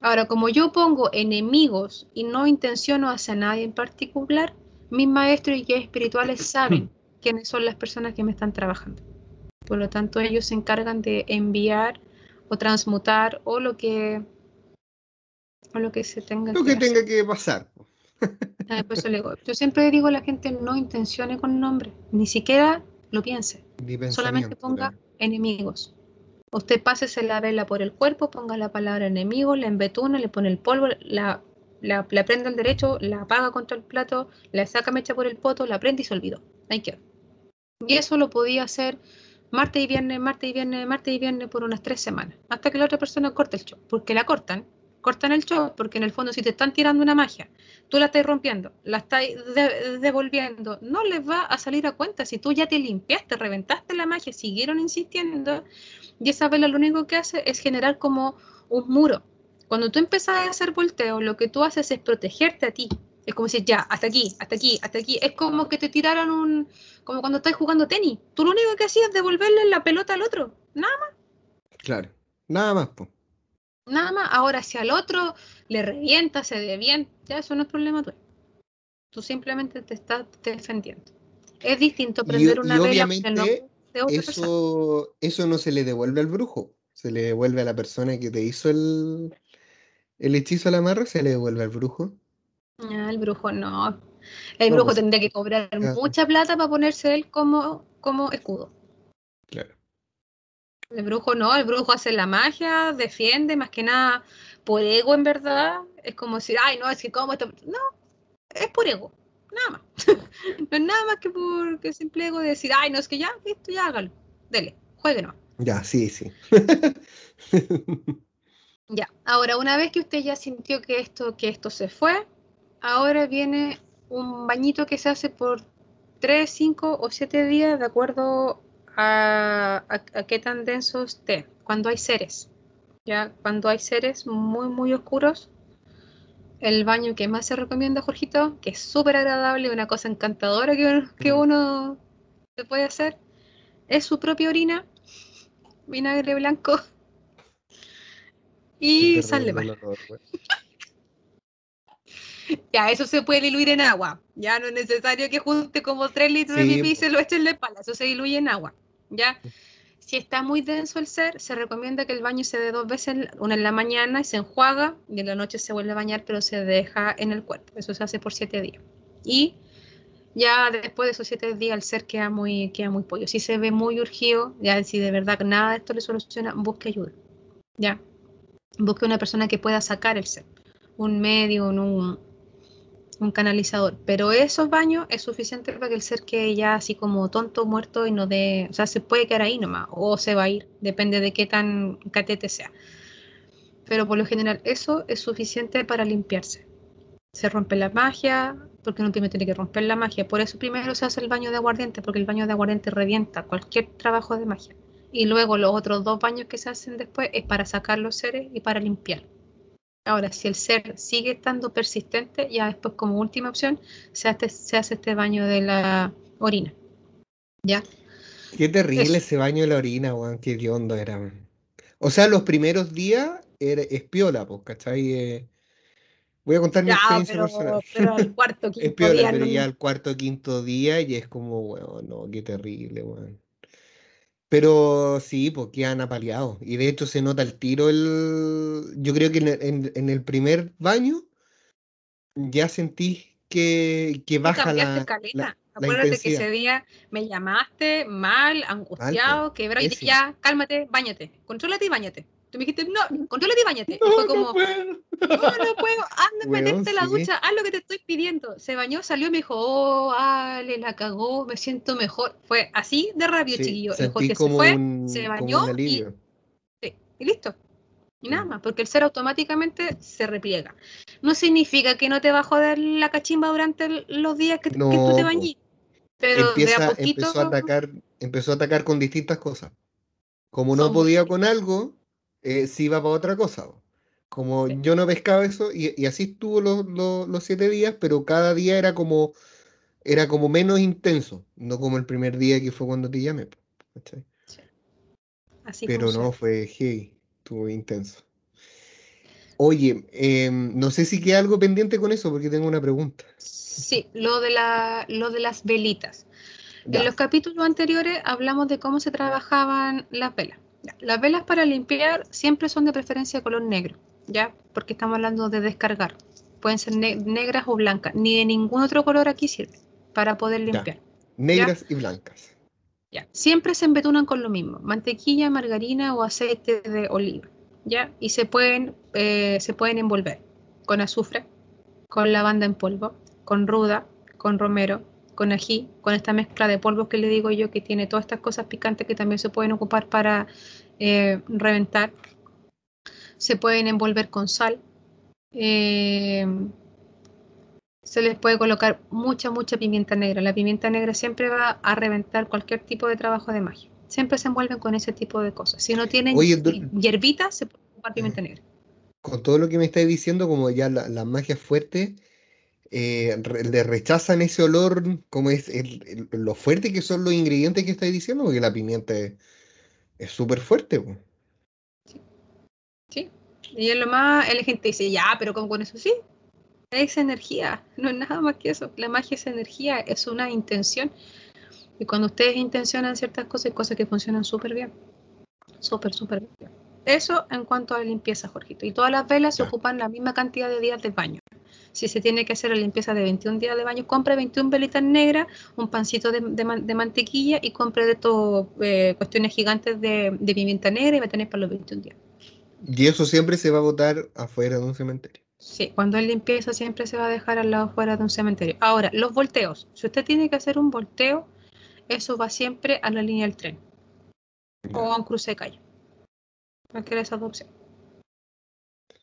Ahora, como yo pongo enemigos y no intenciono hacia nadie en particular, mis maestros y guías espirituales saben quiénes son las personas que me están trabajando. Por lo tanto, ellos se encargan de enviar o transmutar o lo que o lo que se tenga lo que, tenga que pasar. Ah, pues yo siempre digo a la gente no intencione con nombre, ni siquiera lo piense. Solamente ponga enemigos. Usted pásese la vela por el cuerpo, ponga la palabra enemigo, la embetuna, le pone el polvo, la la, prende al derecho, la apaga contra el plato, la saca mecha por el poto, la prende y se olvidó. Ahí quedó. Y eso lo podía hacer martes y viernes, martes y viernes, martes y viernes por unas tres semanas, hasta que la otra persona corte el show, porque la cortan, cortan el show, porque en el fondo si te están tirando una magia, tú la estás rompiendo, la estás devolviendo, no les va a salir a cuenta si tú ya te limpiaste, reventaste la magia, siguieron insistiendo, y esa vela lo único que hace es generar como un muro, cuando tú empiezas a hacer volteo, lo que tú haces es protegerte a ti. Es como decir, ya, hasta aquí, hasta aquí, hasta aquí. Es como que te tiraron un. como cuando estás jugando tenis. Tú lo único que hacías es devolverle la pelota al otro. Nada más. Claro, nada más. Nada más. Ahora, si al otro le revienta, se devienta, ya eso no es problema tuyo. Tú simplemente te estás defendiendo. Es distinto prender una vela de eso, eso no se le devuelve al brujo, se le devuelve a la persona que te hizo el, el hechizo a la amarra, se le devuelve al brujo. Ah, el brujo no. El brujo pues, tendría que cobrar mucha plata para ponerse él como, como escudo. Claro. El brujo no, el brujo hace la magia, defiende, más que nada por ego en verdad. Es como decir, ay, no, es que como esto. No, es por ego, nada más. no es nada más que por que simple ego de decir, ay, no, es que ya, listo, ya hágalo. Dele, jueguenos. Ya, sí, sí. ya, ahora una vez que usted ya sintió que esto, que esto se fue, ahora viene un bañito que se hace por 3, 5 o 7 días de acuerdo a, qué tan denso esté. Cuando hay seres, ya cuando hay seres muy, muy oscuros, el baño que más se recomienda, Jorgito, que es súper agradable, una cosa encantadora que, que uno se puede hacer, es su propia orina, vinagre blanco y sal de mar. Ya, eso se puede diluir en agua. Ya no es necesario que junte como 3 litros de pipí y se lo eche en la espalda. Eso se diluye en agua. Ya. Si está muy denso el ser, se recomienda que el baño se dé dos veces, una en la mañana y se enjuaga, y en la noche se vuelve a bañar, pero se deja en el cuerpo. Eso se hace por siete días. Y ya después de esos siete días el ser queda muy, queda muy pollo. Si se ve muy urgido, ya si de verdad nada de esto le soluciona, busque ayuda. Ya. Busque una persona que pueda sacar el ser. Un medio, un, un canalizador, pero esos baños es suficiente para que el ser quede ya así como tonto, muerto y no de, o sea, se puede quedar ahí nomás, o se va a ir, depende de qué tan catete sea. Pero por lo general eso es suficiente para limpiarse. Se rompe la magia, porque uno tiene que romper la magia, por eso primero se hace el baño de aguardiente, porque el baño de aguardiente revienta cualquier trabajo de magia. Y luego los otros dos baños que se hacen después es para sacar los seres y para limpiar. Ahora, si el ser sigue estando persistente, ya después como última opción se hace, se hace este baño de la orina. ¿Ya? Qué terrible ese baño de la orina, weón, qué hondo era. O sea, los primeros días era, es piola, pues, ¿cachai? Eh, voy a contar mi experiencia personal. Pero al cuarto, quinto es piola, pero ya al cuarto, quinto día y es como, weón, no, qué terrible, weón. Pero sí, porque han apaleado. Y de hecho se nota el tiro. El... Yo creo que en el, primer baño ya sentí que, que baja la, la, Acuérdate que ese día me llamaste mal, angustiado, quebrado, y dije, ya, cálmate, bañate, contrólate y bañate. Tú me dijiste, no, contrólate y bañate. No, fue como, no puedo. No, no puedo, anda, meterte la ducha, haz lo que te estoy pidiendo. Se bañó, salió y me dijo, oh, Ale, la cagó, me siento mejor. Fue así de rápido, chiquillo. El Jorge se fue, se bañó y, sí, y listo. Y nada mm. más, porque el ser automáticamente se repliega. No significa que no te va a joder la cachimba durante los días que, tú te bañís. Pero de a poquito. Empezó a, atacar, empezó a atacar con distintas cosas. Como no podía con algo, eh, si iba para otra cosa. Como yo no pescaba eso, y, así estuvo los, siete días, pero cada día era como, era como menos intenso, no como el primer día que fue cuando te llamé. pero no, fue hey, estuvo intenso. Oye, em, no sé si queda algo pendiente con eso, porque tengo una pregunta. Sí, lo de, la, lo de las velitas. En los capítulos anteriores hablamos de cómo se trabajaban las velas. Las velas para limpiar siempre son de preferencia de color negro, ¿ya? Porque estamos hablando de descargar. Pueden ser negras o blancas. Ni de ningún otro color aquí sirve para poder limpiar. Negras y blancas. Ya. Siempre se embetunan con lo mismo. Mantequilla, margarina o aceite de oliva. ¿Ya? Y se pueden, eh, se pueden envolver con azufre, con lavanda en polvo, con ruda, con romero, con ají, con esta mezcla de polvos que le digo yo, que tiene todas estas cosas picantes que también se pueden ocupar para eh, reventar. Se pueden envolver con sal. Eh, se les puede colocar mucha, mucha pimienta negra. La pimienta negra siempre va a reventar cualquier tipo de trabajo de magia. Siempre se envuelven con ese tipo de cosas. Si no tienen hierbitas, se puede ocupar pimienta negra. Con todo lo que me estáis diciendo, como ya la, la magia fuerte, eh, le rechazan ese olor, como es lo fuerte que son los ingredientes que estáis diciendo, porque la pimienta es súper fuerte. Sí. sí. Y es lo más, la gente dice, ya, pero con eso sí. Es energía, no es nada más que eso. La magia es energía, es una intención. Y cuando ustedes intencionan ciertas cosas, hay cosas que funcionan súper bien. Súper, súper bien. Eso en cuanto a limpieza, Jorgito. Y todas las velas se ocupan la misma cantidad de días de baño. Si se tiene que hacer la limpieza de 21 días de baño, compre 21 velitas negras, un pancito de, mantequilla y compre de estos eh, cuestiones gigantes de, de, pimienta negra y va a tener para los 21 días. Y eso siempre se va a botar afuera de un cementerio. Sí, cuando es limpieza siempre se va a dejar al lado afuera de un cementerio. Ahora, los volteos. Si usted tiene que hacer un volteo, eso va siempre a la línea del tren o a un cruce de calle. Cualquiera de esas dos opciones.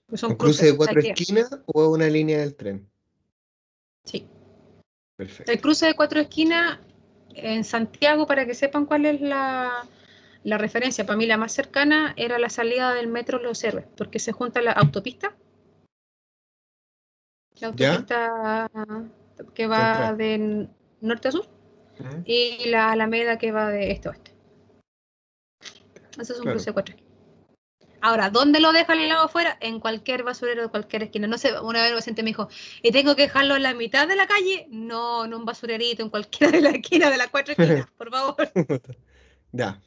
Pues ¿Un cruce de cuatro esquinas o una línea del tren? Sí. Perfecto. El cruce de cuatro esquinas en Santiago, para que sepan cuál es la, la referencia, para mí la más cercana era la salida del metro Los Héroes, porque se junta la autopista. La autopista que va de norte a sur y la Alameda que va de este a oeste. Eso es un cruce de cuatro Ahora, ¿dónde lo dejan el lado afuera? En cualquier basurero de cualquier esquina. No sé, una vez un paciente me dijo, ¿y tengo que dejarlo en la mitad de la calle? No, en un basurerito, en cualquiera de las esquinas de las cuatro esquinas, por favor. ya.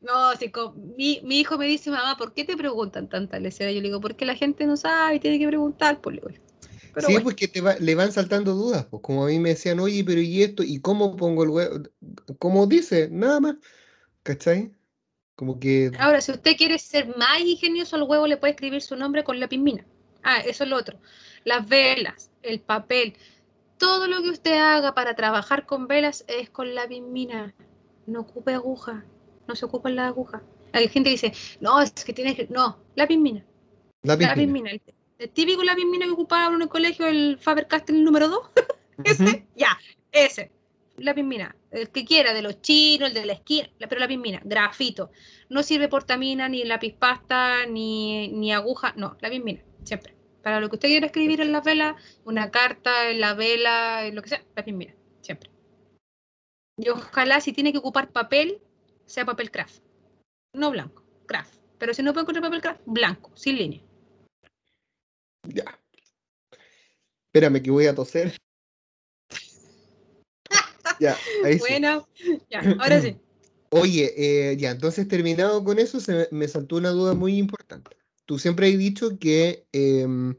No, si mi, mi, hijo me dice, mamá, ¿por qué te preguntan tanta lecera? Yo le digo, porque la gente no sabe y tiene que preguntar, pues sí, pues que te le van saltando dudas, pues como a mí me decían, oye, pero ¿y esto? ¿Y cómo pongo el huevo? ¿Cómo dice? Nada más, ¿cachai? Como que... Ahora, si usted quiere ser más ingenioso al huevo, le puede escribir su nombre con la mina. Ah, eso es lo otro. Las velas, el papel, todo lo que usted haga para trabajar con velas es con la mina. No ocupe aguja, no se ocupa la aguja. Hay gente que dice, no, es que tiene que... No, la mina. La mina el típico lápiz mina que ocupaba en el colegio, el Faber-Castell número 2, ese, ya, ese, lápiz mina, el que quiera, de los chinos, el de la esquina, pero lápiz mina, grafito, no sirve portamina, ni lápiz pasta, ni, ni aguja, no, lápiz mina, siempre. Para lo que usted quiera escribir en la vela, una carta, en la vela, en lo que sea, lápiz mina, siempre. Y ojalá si tiene que ocupar papel, sea papel craft, no blanco, craft. Pero si no puede encontrar papel craft, blanco, sin línea. Ya. Espérame que voy a toser. Ya, ahí Bueno, ya, ahora sí. Oye, eh, ya, entonces terminado con eso, se me saltó una duda muy importante. Tú siempre has dicho que em,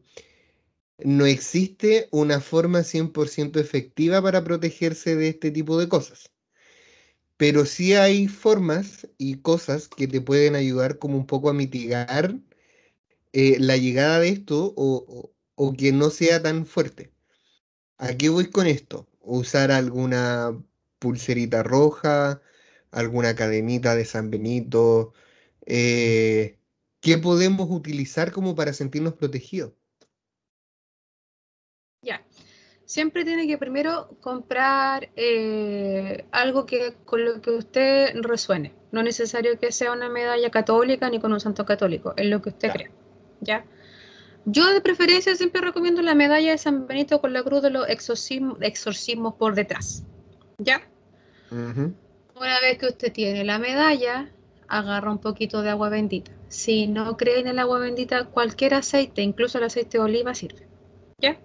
no existe una forma 100% efectiva para protegerse de este tipo de cosas. Pero sí hay formas y cosas que te pueden ayudar como un poco a mitigar eh, la llegada de esto o, que no sea tan fuerte. ¿A qué voy con esto? Usar alguna pulserita roja, alguna cadenita de San Benito. Eh, ¿Qué podemos utilizar como para sentirnos protegidos? Ya, siempre tiene que primero comprar eh, algo que con lo que usted resuene. No es necesario que sea una medalla católica ni con un santo católico, es lo que usted crea. ¿ya? Yo de preferencia siempre recomiendo la medalla de San Benito con la cruz de los exorcismos, por detrás, ¿ya? Una vez que usted tiene la medalla, agarra un poquito de agua bendita. Si no cree en el agua bendita, cualquier aceite, incluso el aceite de oliva, sirve, ¿ya?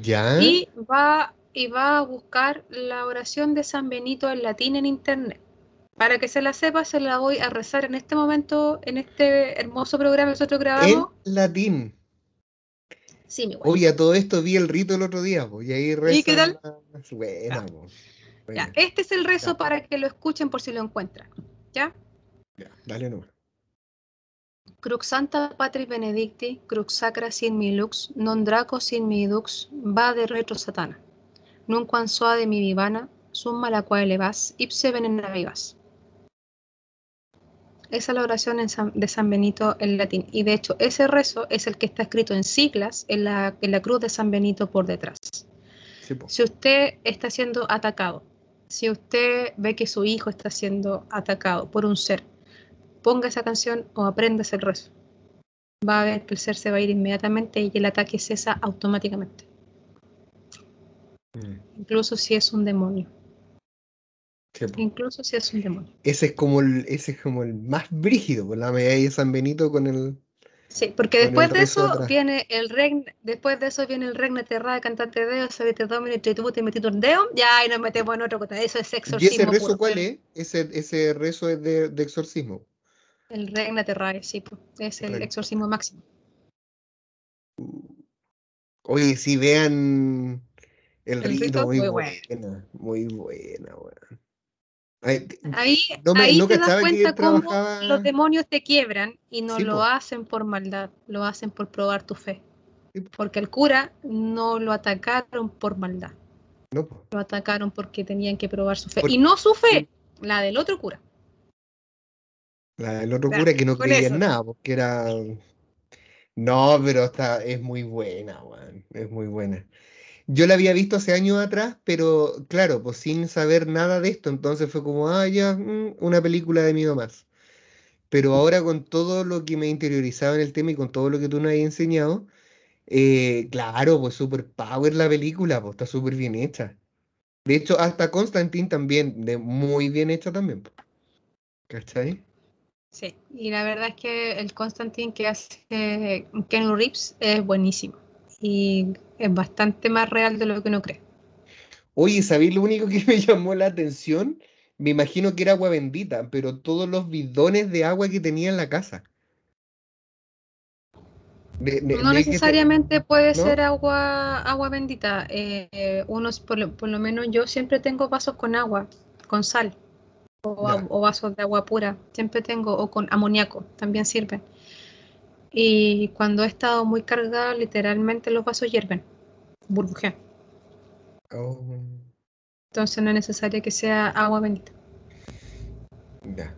¿Ya? Y va, y va a buscar la oración de San Benito en latín en internet. Para que se la sepa, se la voy a rezar en este momento, en este hermoso programa que nosotros grabamos. En latín. Sí, mi Oye, a todo esto vi el rito el otro día, y ahí reza. ¿Y qué tal? ya. este es el rezo para que lo escuchen por si lo encuentran. ¿Ya? Ya, dale no. Crux Santa Patri Benedicti, Crux Sacra sin mi lux, non draco sin mi dux, va de retro satana. Nunquam de mi vivana, summa la quale vas, ipse venena vivas. Esa es la oración de San Benito en latín. Y de hecho, ese rezo es el que está escrito en siglas en la, cruz de San Benito por detrás. si usted está siendo atacado, si usted ve que su hijo está siendo atacado por un ser, ponga esa canción o aprenda ese rezo. Va a ver que el ser se va a ir inmediatamente y el ataque cesa automáticamente. Mm. Incluso si es un demonio. Incluso si es un demonio. Ese es como el, ese es como el más brígido, por la medalla de San Benito con el, Sí, porque después de eso viene el regna, después de eso viene el regna terrada, cantante de Dios, te domine, tributo y metito dedo, ya y nos metemos en otro. Eso es exorcismo. ¿Y ese rezo cuál es? Ese, ese rezo es de, de exorcismo. El regna terrae, sí, es el exorcismo máximo. Oye, si vean el, rito, muy, buena, muy buena, Ahí, ahí te das cuenta cómo los demonios te quiebran y no lo hacen por maldad, lo hacen por probar tu fe. Porque el cura no lo atacaron por maldad. No. Lo atacaron porque tenían que probar su fe. y no su fe, la del otro cura. La del otro cura que no creía en nada, porque era. No, pero está, es muy buena, man. Es muy buena. Yo la había visto hace años atrás, pero claro, pues sin saber nada de esto, entonces fue como, ah, ya, mm, una película de miedo más. Pero ahora con todo lo que me interiorizaba en el tema y con todo lo que tú nos has enseñado, eh, claro, pues super power la película, pues está súper bien hecha. De hecho, hasta Constantine también, de muy bien hecha también. ¿Cachai? Sí, y la verdad es que el Constantine que hace Ken Reeves es buenísimo y es bastante más real de lo que uno cree. Oye, ¿sabéis lo único que me llamó la atención? Me imagino que era agua bendita, pero todos los bidones de agua que tenía en la casa. no necesariamente puede ser agua, agua bendita. Eh, unos, por lo, por lo, menos yo siempre tengo vasos con agua, con sal, o, o, vasos de agua pura. Siempre tengo, o con amoníaco, también sirven. Y cuando he estado muy cargada, literalmente los vasos hierven, burbujean. Oh. Entonces no es necesario que sea agua bendita. Ya.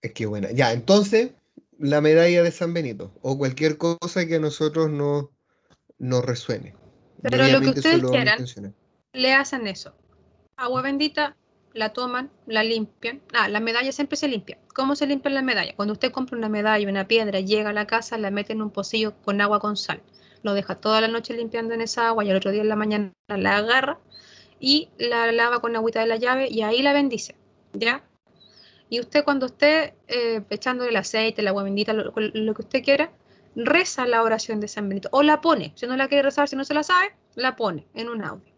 Es que buena. Ya, entonces, la medalla de San Benito o cualquier cosa que a nosotros no nos resuene. Pero lo que ustedes quieran, le hacen eso. Agua bendita, la toman, la limpian. Ah, la medalla siempre se limpia. ¿Cómo se limpia la medalla? Cuando usted compra una medalla, una piedra, llega a la casa, la mete en un pocillo con agua con sal. Lo deja toda la noche limpiando en esa agua y al otro día en la mañana la agarra y la lava con agüita de la llave y ahí la bendice. ¿Ya? Y usted cuando esté eh, echando el aceite, el agua bendita, lo, lo, que usted quiera, reza la oración de San Benito. O la pone. Si no la quiere rezar, si no se la sabe, la pone en un audio.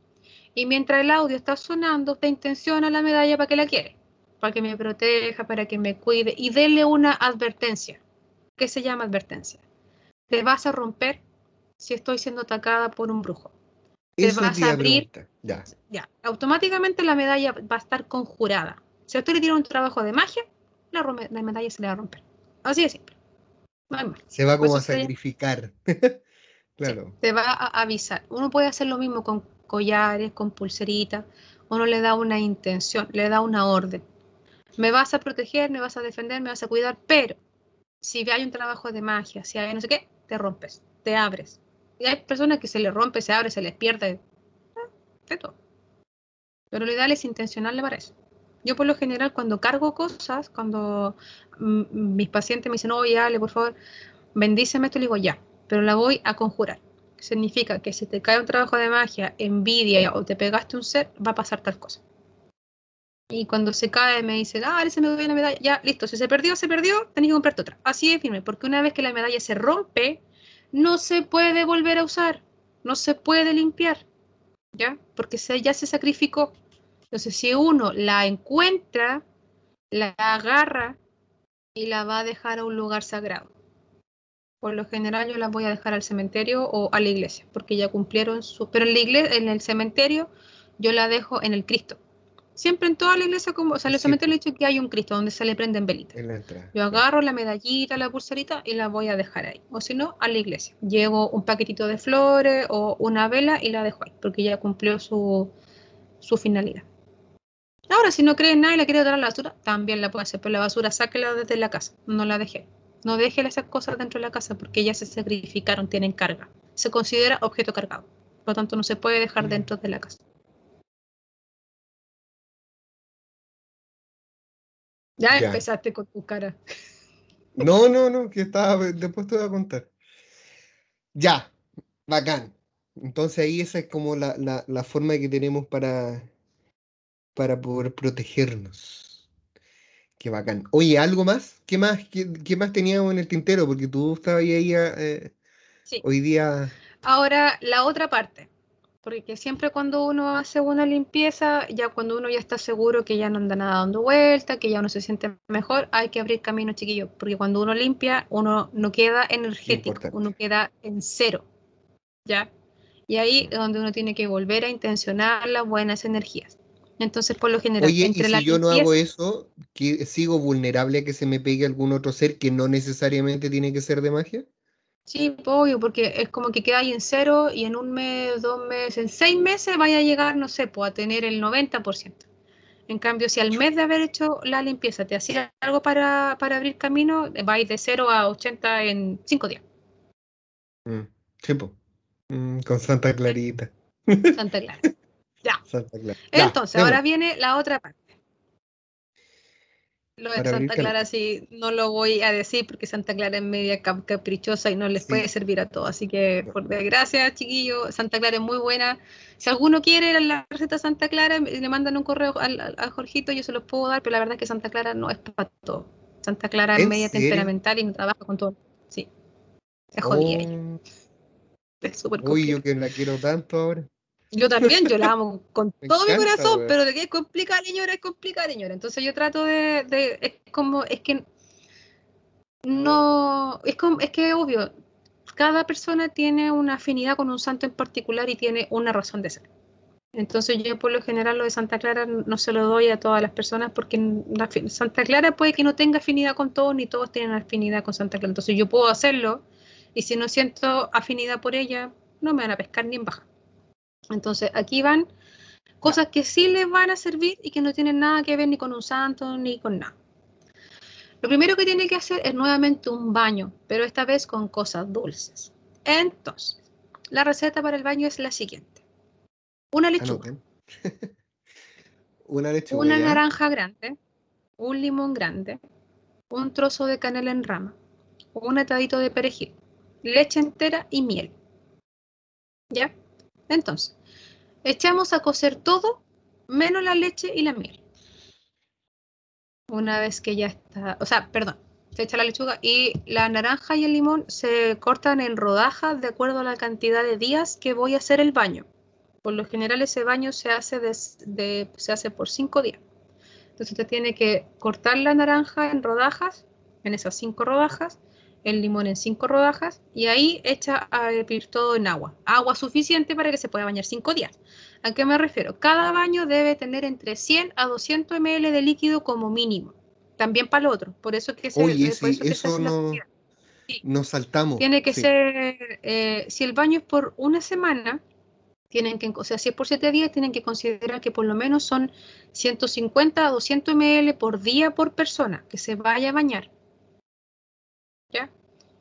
Y mientras el audio está sonando, usted intenciona la medalla para que la quiere, para que me proteja, para que me cuide y dele una advertencia. ¿Qué se llama advertencia? Te vas a romper si estoy siendo atacada por un brujo. Te vas a abrir. Ya. ya. Automáticamente la medalla va a estar conjurada. Si a usted le tiene un trabajo de magia, la, medalla se le va a romper. Así de simple. Se va como a sacrificar. claro. Se te va a avisar. Uno puede hacer lo mismo con collares, con pulseritas, uno le da una intención, le da una orden. Me vas a proteger, me vas a defender, me vas a cuidar, pero si hay un trabajo de magia, si hay no sé qué, te rompes, te abres. Y hay personas que se les rompe, se abre, se les pierde, ah, de todo. Pero lo ideal es intencionarle para eso. Yo por lo general cuando cargo cosas, cuando mis pacientes me dicen, oye, Ale, por favor, bendíceme esto, le digo ya, pero la voy a conjurar significa que si te cae un trabajo de magia, envidia o te pegaste un set, va a pasar tal cosa. Y cuando se cae me dicen, ah, se me dio la medalla, ya, listo, si se perdió, se perdió, tenés que comprarte otra. Así de firme, porque una vez que la medalla se rompe, no se puede volver a usar, no se puede limpiar, ¿ya? Porque se, ya se sacrificó. Entonces, si uno la encuentra, la agarra y la va a dejar a un lugar sagrado. Por lo general yo las voy a dejar al cementerio o a la iglesia, porque ya cumplieron su... Pero en la iglesia, en el cementerio, yo la dejo en el Cristo. Siempre en toda la iglesia, como, o sea, en el cementerio he dicho que hay un Cristo donde se le prenden velitas. Yo agarro la medallita, la pulserita y la voy a dejar ahí. O si no, a la iglesia. Llevo un paquetito de flores o una vela y la dejo ahí, porque ya cumplió su, su finalidad. Ahora, si no cree en nada y la quiere dar a la basura, también la puede hacer, pero la basura sáquela desde la casa, no la dejé. No deje esas cosas dentro de la casa porque ellas se sacrificaron, tienen carga. Se considera objeto cargado. Por lo tanto, no se puede dejar dentro de la casa. Ya, empezaste con tu cara. No, no, no, que estaba, después te voy a contar. Ya, bacán. Entonces ahí esa es como la, la forma que tenemos para, para poder protegernos Qué bacán. Oye, ¿algo más? ¿Qué más, qué, más teníamos en el tintero? Porque tú estabas ahí eh, hoy día. Ahora, la otra parte. Porque siempre cuando uno hace una limpieza, ya cuando uno ya está seguro que ya no anda nada dando vuelta, que ya uno se siente mejor, hay que abrir camino, chiquillo. Porque cuando uno limpia, uno no queda energético, uno queda en cero. ¿Ya? Y ahí es donde uno tiene que volver a intencionar las buenas energías. Entonces, por lo general, Oye, entre y si yo no hago eso, que sigo vulnerable a que se me pegue algún otro ser que no necesariamente tiene que ser de magia. Sí, obvio, porque es como que queda ahí en cero y en un mes, dos meses, en seis meses vaya a llegar, no sé, pues a tener el 90%. En cambio, si al mes de haber hecho la limpieza te hacía algo para, abrir camino, vais de cero a 80 en cinco días. Mm, sí, mm, con Santa Clarita. Santa Clara. Ya. Entonces, ahora viene la otra parte. Lo de Santa Clara sí no lo voy a decir porque Santa Clara es media caprichosa y no les puede servir a todos. Así que, por desgracia, chiquillo, Santa Clara es muy buena. Si alguno quiere la receta Santa Clara, le mandan un correo al, a Jorgito, yo se los puedo dar, pero la verdad es que Santa Clara no es para todo. Santa Clara es media temperamental y no trabaja con todo. Sí. Es jodida oh. Es súper Uy, yo que la quiero tanto ahora. Yo también, yo la amo con todo mi corazón, pero de que es complicada, señora, es complicada, señora. Entonces yo trato de, de, es como, es que no, es como, es que obvio, cada persona tiene una afinidad con un santo en particular y tiene una razón de ser. Entonces yo por lo general lo de Santa Clara no se lo doy a todas las personas porque Santa Clara puede que no tenga afinidad con todos ni todos tienen afinidad con Santa Clara. Entonces yo puedo hacerlo y si no siento afinidad por ella, no me van a pescar ni en baja. Entonces, aquí van cosas que sí les van a servir y que no tienen nada que ver ni con un santo ni con nada. Lo primero que tiene que hacer es nuevamente un baño, pero esta vez con cosas dulces. Entonces, la receta para el baño es la siguiente. Una lechuga. una lechuga. Una naranja grande, un limón grande, un trozo de canela en rama, un atadito de perejil, leche entera y miel. ¿Ya? Entonces, echamos a cocer todo menos la leche y la miel. Una vez que ya está, o sea, perdón, se echa la lechuga y la naranja y el limón se cortan en rodajas de acuerdo a la cantidad de días que voy a hacer el baño. Por lo general ese baño se hace, se hace por cinco días. Entonces usted tiene que cortar la naranja en rodajas, en esas cinco rodajas, el limón en cinco rodajas y ahí echa a hervir todo en agua. Agua suficiente para que se pueda bañar cinco días. ¿A qué me refiero? Cada baño debe tener entre 100 a 200 ml de líquido como mínimo. También para el otro. Por eso que se, Oye, eso, no, nos saltamos. Tiene que ser, eh, si el baño es por una semana, tienen que, o sea, si es por siete días, tienen que considerar que por lo menos son 150 a 200 ml por día por persona que se vaya a bañar.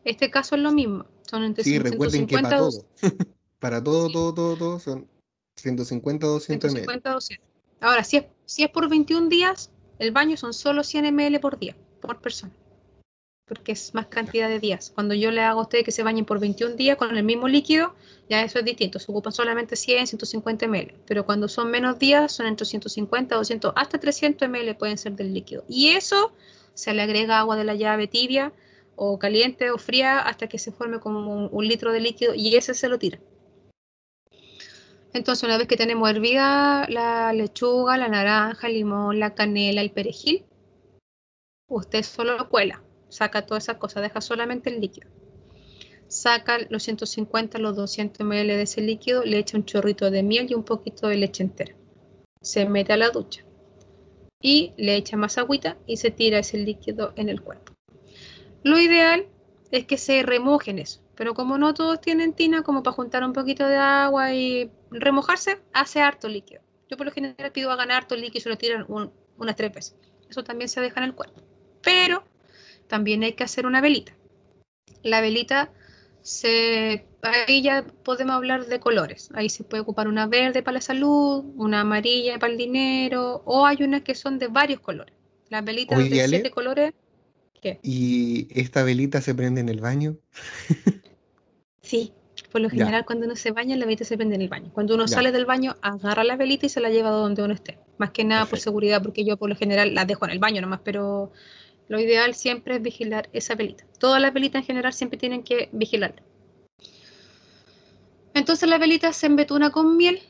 Este caso es lo mismo, son entre sí, recuerden que para todo, para todo, todo, todo, todo, son 150 200 150, 200. Ahora, si es, si es por 21 días, el baño son solo 100 ml por día, por persona, porque es más cantidad de días. Cuando yo le hago a ustedes que se bañen por 21 días con el mismo líquido, ya eso es distinto, se ocupan solamente 100, 150 ml, pero cuando son menos días, son entre 150, 200, hasta 300 ml pueden ser del líquido. Y eso se le agrega agua de la llave tibia, o caliente o fría hasta que se forme como un, litro de líquido y ese se lo tira. Entonces, una vez que tenemos hervida la lechuga, la naranja, el limón, la canela, el perejil, usted solo lo cuela, saca todas esas cosas, deja solamente el líquido. Saca los 150, los 200 ml de ese líquido, le echa un chorrito de miel y un poquito de leche entera. Se mete a la ducha y le echa más agüita y se tira ese líquido en el cuerpo. Lo ideal es que se remojen eso, pero como no todos tienen tina, como para juntar un poquito de agua y remojarse, hace harto líquido. Yo por lo general pido a ganar harto líquido y se lo tiran unas tres veces. Eso también se deja en el cuerpo. Pero también hay que hacer una velita. La velita se, ahí ya podemos hablar de colores. Ahí se puede ocupar una verde para la salud, una amarilla para el dinero, o hay unas que son de varios colores. Las velitas de siete colores ¿Y esta velita se prende en el baño? sí, por lo general cuando uno se baña, la velita se prende en el baño. Cuando uno sale del baño, agarra la velita y se la lleva donde uno esté. Más que nada por seguridad, porque yo por lo general las dejo en el baño nomás, pero lo ideal siempre es vigilar esa velita. Todas las velitas en general siempre tienen que vigilarla. Entonces la velita se embetuna con miel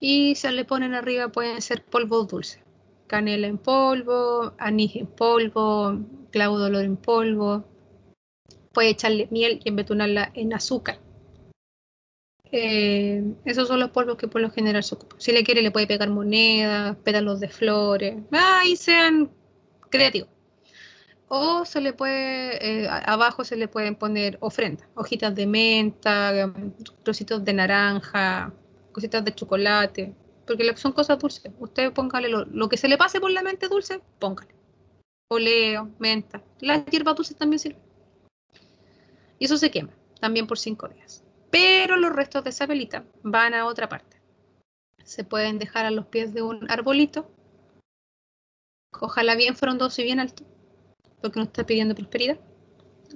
y se le ponen arriba, pueden ser polvos dulces. Canela en polvo, anís en polvo, clavo de olor en polvo. Puede echarle miel y embetunarla en azúcar. Eh, esos son los polvos que por lo general se ocupan. Si le quiere, le puede pegar monedas, pétalos de flores. Ahí sean creativos. O se le puede, eh, abajo se le pueden poner ofrendas, hojitas de menta, em, trocitos de naranja, cositas de chocolate, porque son cosas dulces. Usted póngale lo, lo que se le pase por la mente dulce, póngale. Oleo, menta. Las hierbas dulces también sirven. Y eso se quema, también por cinco días. Pero los restos de esa velita van a otra parte. Se pueden dejar a los pies de un arbolito. Ojalá bien frondoso y bien alto, porque no está pidiendo prosperidad.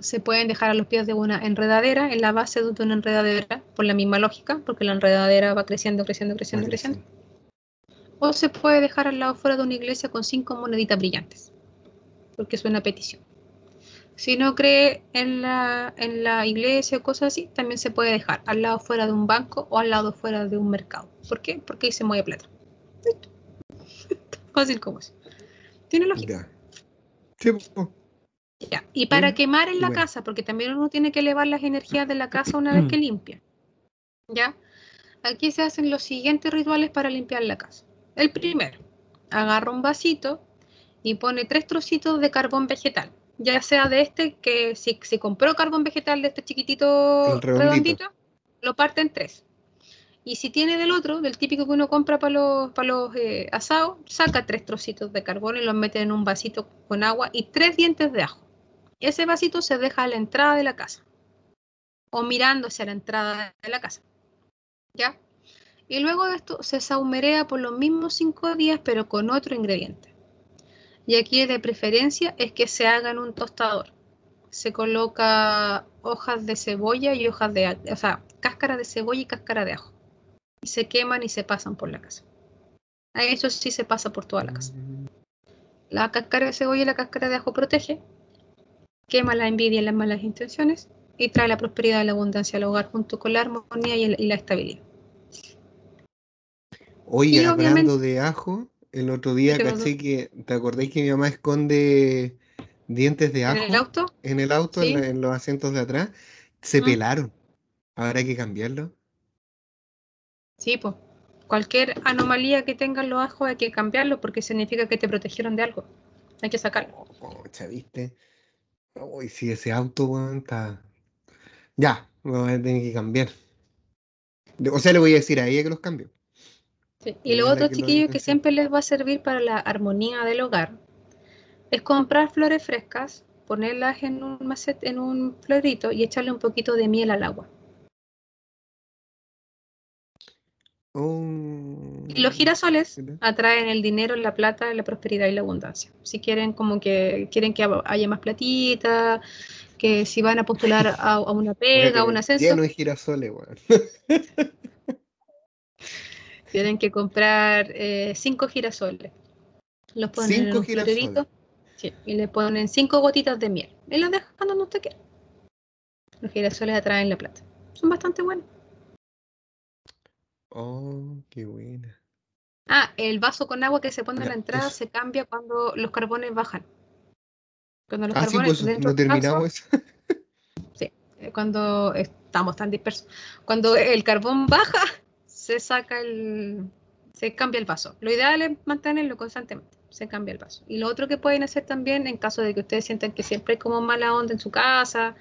Se pueden dejar a los pies de una enredadera, en la base de una enredadera, por la misma lógica, porque la enredadera va creciendo, creciendo, creciendo, creciendo. O se puede dejar al lado fuera de una iglesia con cinco moneditas brillantes, porque es una petición. Si no cree en la, en la iglesia o cosas así, también se puede dejar al lado fuera de un banco o al lado fuera de un mercado. ¿Por qué? Porque ahí se mueve plata. Listo. Fácil como es. Tiene lógica. Ya. Y para Bien, quemar en la bueno. casa, porque también uno tiene que elevar las energías de la casa una vez que limpia. ¿Ya? Aquí se hacen los siguientes rituales para limpiar la casa. El primero, agarra un vasito y pone tres trocitos de carbón vegetal. Ya sea de este, que si, si compró carbón vegetal de este chiquitito redondito. redondito, lo parte en tres. Y si tiene del otro, del típico que uno compra para los, para los eh, asados, saca tres trocitos de carbón y los mete en un vasito con agua y tres dientes de ajo. Ese vasito se deja a la entrada de la casa o mirando hacia la entrada de la casa. ¿Ya? Y luego de esto se saumerea por los mismos cinco días, pero con otro ingrediente. Y aquí de preferencia es que se haga en un tostador. Se coloca hojas de cebolla y hojas de, o sea, cáscara de cebolla y cáscara de ajo. Y se queman y se pasan por la casa. Eso sí se pasa por toda la casa. La cáscara de cebolla y la cáscara de ajo protege, quema la envidia y las malas intenciones y trae la prosperidad y la abundancia al hogar junto con la armonía y la estabilidad. Oye, Y hablando de ajo, el otro día ¿Qué caché que, ¿te acordáis que mi mamá esconde dientes de ¿En ajo el auto? en el auto, Sí. en, la- en los asientos de atrás? Se Mm. pelaron. Ahora hay que cambiarlo. Sí, pues. Cualquier anomalía que tengan los ajos hay que cambiarlo porque significa que te protegieron de algo. Hay que sacarlo. Oh, ¿viste? Uy, sí, ese auto, weón, está. Ya, lo voy a tener que cambiar. O sea, le voy a decir a ella que los cambie. Sí. Y lo otro, chiquillos, que siempre les va a servir para la armonía del hogar es comprar flores frescas, ponerlas en un macet, en un florito y echarle un poquito de miel al agua. Oh, Y los girasoles atraen el dinero, la plata, la prosperidad y la abundancia. Si quieren como que quieren que haya más platita, que si van a postular a, a una pega, a un ascenso, Lleno de girasoles, weón. tienen que comprar eh, cinco girasoles. Los ponen en Cinco un girasoles. sí, y le ponen cinco gotitas de miel. Y los dejan donde usted quiera. Los girasoles atraen la plata. Son bastante buenos. Oh, qué buena. Ah, el vaso con agua que se pone Ya, la entrada se cambia cuando los carbones bajan. Cuando los Ah, sí, carbones pues dentro no vaso- terminamos eso. eh, cuando estamos tan dispersos, cuando el carbón baja, se saca el, se cambia el vaso. Lo ideal es mantenerlo constantemente, se cambia el vaso. Y lo otro que pueden hacer también, en caso de que ustedes sientan que siempre hay como mala onda en su casa,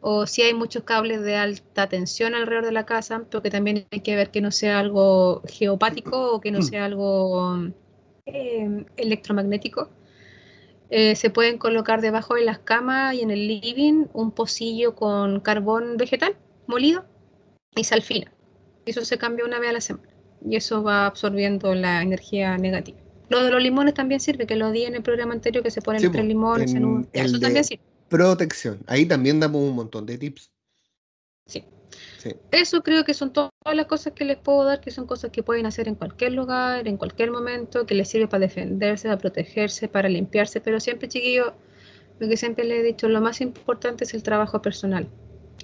o si hay muchos cables de alta tensión alrededor de la casa, porque también hay que ver que no sea algo geopático o que no sea algo eh, electromagnético. Eh, se pueden colocar debajo de las camas y en el living un pocillo con carbón vegetal molido y sal Eso se cambia una vez a la semana y eso va absorbiendo la energía negativa. Lo de los limones también sirve, que lo di en el programa anterior que se ponen Sí, tres limones en en un... eso también sirve. Protección. Ahí también damos un montón de tips. Sí, Eso creo que son todas las cosas que les puedo dar, que son cosas que pueden hacer en cualquier lugar, en cualquier momento, que les sirve para defenderse, para protegerse, para limpiarse, pero siempre, chiquillo, lo que siempre le he dicho, lo más importante es el trabajo personal.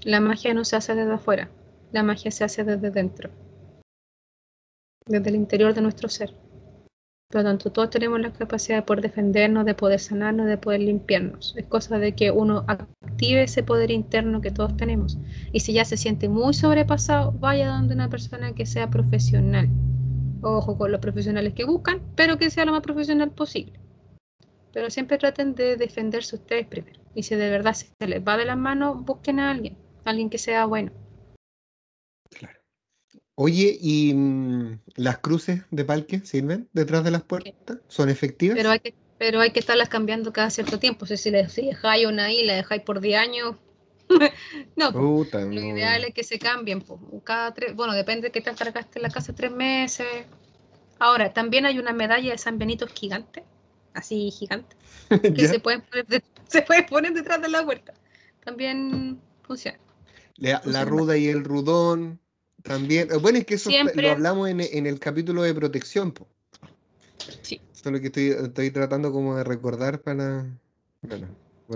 La magia no se hace desde afuera, la magia se hace desde dentro, desde el interior de nuestro ser. Por lo tanto, todos tenemos la capacidad de poder defendernos, de poder sanarnos, de poder limpiarnos. Es cosa de que uno active ese poder interno que todos tenemos. Y si ya se siente muy sobrepasado, vaya donde una persona que sea profesional. Ojo con los profesionales que buscan, pero que sea lo más profesional posible. Pero siempre traten de defenderse ustedes primero. Y si de verdad se les va de las manos, busquen a alguien, alguien que sea bueno. Oye, ¿y mm, las cruces de parque sirven detrás de las puertas? ¿Son efectivas? Pero hay que, pero hay que estarlas cambiando cada cierto tiempo. O sea, si, le, si dejáis una ahí, la dejáis por 10 años. no, lo ideal es que se cambien. cada tres, bueno, depende de que te en la casa tres meses. Ahora, también hay una medalla de San Benito gigante, así gigante, que se puede, poner se puede poner detrás de la puerta. También funciona. la ruda y el rudón. También, eh, bueno, es que eso lo hablamos en, el capítulo de protección. Sí. Eso es lo que estoy, estoy tratando como de recordar para... Bueno,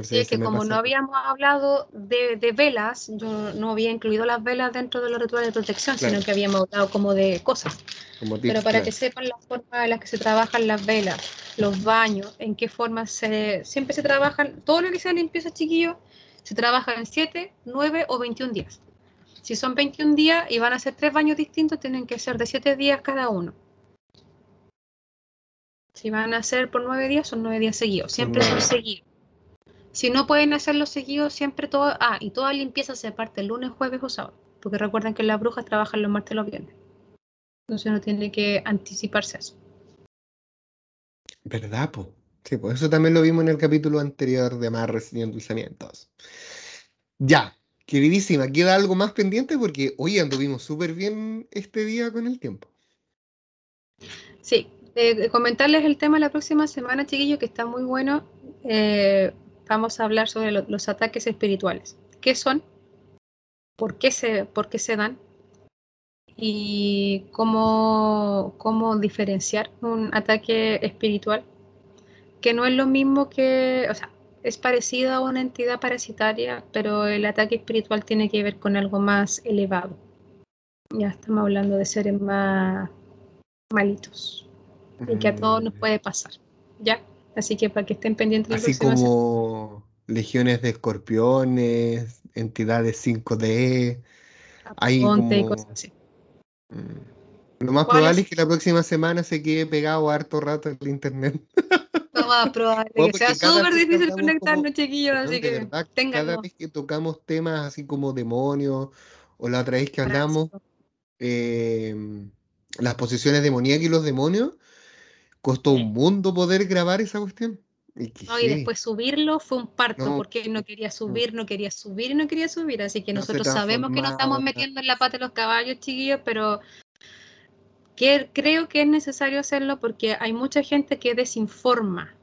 sí, es que como no habíamos hablado de, velas, yo no había incluido las velas dentro de los rituales de protección, sino que habíamos hablado como de cosas. Pero para que sepan la forma en la que se trabajan las velas, los baños, en qué forma se... Siempre se trabajan, todo lo que sea limpieza, chiquillos, se trabaja en 7, 9 o 21 días. Si son 21 días y van a ser tres baños distintos, tienen que ser de 7 días cada uno. Si van a ser por 9 días, son 9 días seguidos. Siempre son seguidos. Si no pueden hacerlo seguidos, siempre todo. Ah, y toda limpieza se parte el lunes, jueves o sábado. Porque recuerden que las brujas trabajan los martes y los viernes. Entonces uno tiene que anticiparse a eso. ¿Verdad, po? Sí, pues eso también lo vimos en el capítulo anterior de amarres y endulzamientos. Ya, Queridísima, ¿queda algo más pendiente? Porque hoy anduvimos súper bien este día con el tiempo. Sí, eh, comentarles el tema la próxima semana, chiquillos, que está muy bueno. Eh, vamos a hablar sobre los ataques espirituales. ¿Qué son? ¿Por qué se, por qué se dan? Y cómo, cómo diferenciar un ataque espiritual, que no es lo mismo que, o sea, es parecido a una entidad parasitaria, pero el ataque espiritual tiene que ver con algo más elevado. Ya estamos hablando de seres más malitos y que a todos nos mm. puede pasar. ¿Ya? Así que para que estén pendientes. Así como legiones de escorpiones, entidades 5D. Hay como... cosas así. Mm. Lo más probable es que la próxima semana se quede pegado harto rato en el internet. más probable que sea súper difícil conectarnos, chiquillos, así que Cada vez que tocamos temas así como demonios, o la otra vez que hablamos em, las posiciones demoníacas y los demonios, costó un mundo poder grabar esa cuestión. Y, y después subirlo fue un parto, porque no quería subir, no quería subir y no quería subir. Así que nosotros sabemos que nos estamos metiendo en la pata de los caballos, chiquillos, pero creo que es necesario hacerlo porque hay mucha gente que desinforma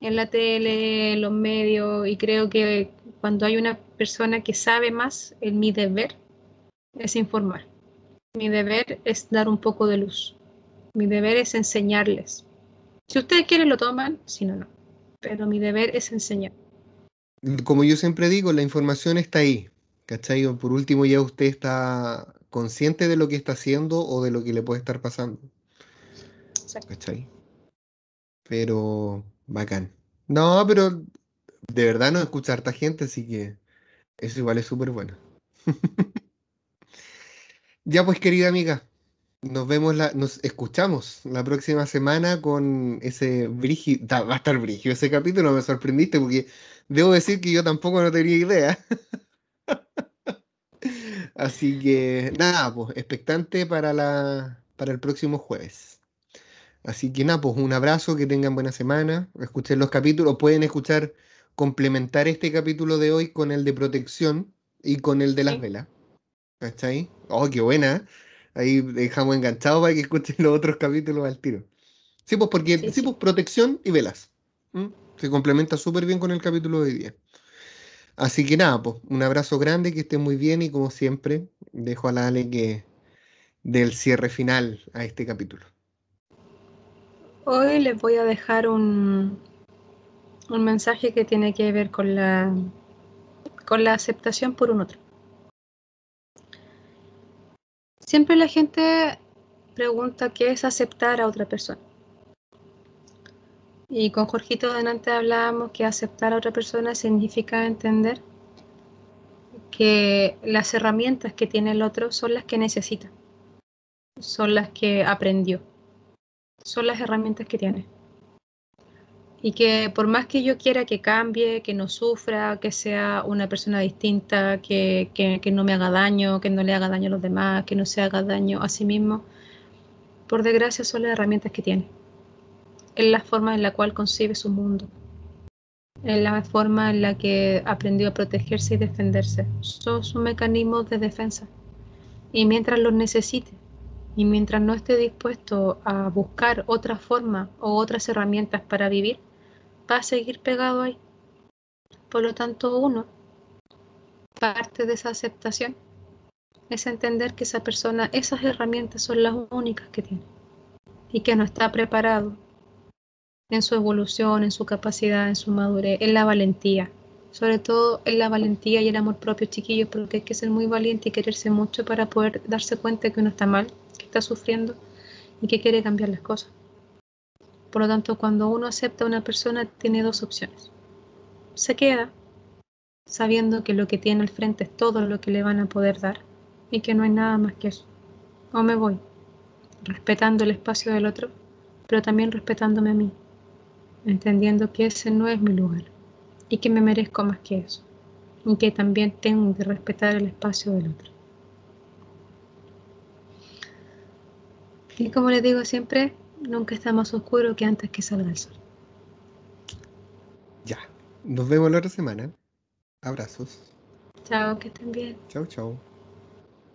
en la tele, en los medios, y creo que cuando hay una persona que sabe más, el, mi deber es informar. Mi deber es dar un poco de luz. Mi deber es enseñarles. Si ustedes quieren lo toman, si no, no. Pero mi deber es enseñar. Como yo siempre digo, la información está ahí. ¿Cachai? Por último, ya usted está consciente de lo que está haciendo o de lo que le puede estar pasando. ¿Cachai? Pero bacán. No, pero de verdad no escucha harta gente, así que eso igual es súper bueno. ya pues, querida amiga, nos vemos, la, nos escuchamos la próxima semana con ese brígido, va a estar brígido ese capítulo, me sorprendiste porque debo decir que yo tampoco no tenía idea. Así que nada, pues expectante para, la, para el próximo jueves. Así que nada, pues un abrazo, que tengan buena semana, escuchen los capítulos, pueden escuchar, complementar este capítulo de hoy con el de protección y con el de las velas. ahí? Oh, qué buena. Ahí dejamos enganchado para que escuchen los otros capítulos al tiro. Sí, pues porque pues protección y velas. Se complementa súper bien con el capítulo de hoy día. Así que nada, pues un abrazo grande, que esté muy bien y como siempre, dejo a la Ale que del cierre final a este capítulo. Hoy les voy a dejar un, un mensaje que tiene que ver con la, con la aceptación por un otro. Siempre la gente pregunta qué es aceptar a otra persona. Y con Jorgito delante hablábamos que aceptar a otra persona significa entender que las herramientas que tiene el otro son las que necesita, son las que aprendió son las herramientas que tiene. Y que por más que yo quiera que cambie, que no sufra, que sea una persona distinta, que, que, no me haga daño, que no le haga daño a los demás, que no se haga daño a sí mismo, por desgracia son las herramientas que tiene. Es la forma en la cual concibe su mundo. Es la forma en la que aprendió a protegerse y defenderse. Son sus mecanismos de defensa. Y mientras los necesite, y mientras no esté dispuesto a buscar otra forma o otras herramientas para vivir, va a seguir pegado ahí. Por lo tanto, uno, parte de esa aceptación es entender que esa persona, esas herramientas son las únicas que tiene y que no está preparado en su evolución, en su capacidad, en su madurez, en la valentía. Sobre todo en la valentía y el amor propio, chiquillos, porque hay que ser muy valiente y quererse mucho para poder darse cuenta que uno está mal está sufriendo y que quiere cambiar las cosas. Por lo tanto, cuando uno acepta a una persona, tiene dos opciones. Se queda sabiendo que lo que tiene al frente es todo lo que le van a poder dar y que no hay nada más que eso. O me voy, respetando el espacio del otro, pero también respetándome a mí, entendiendo que ese no es mi lugar y que me merezco más que eso, y que también tengo que respetar el espacio del otro. Y como les digo siempre, nunca está más oscuro que antes que salga el sol. Ya, nos vemos la otra semana. Abrazos. Chao, que estén bien. Chao, chao.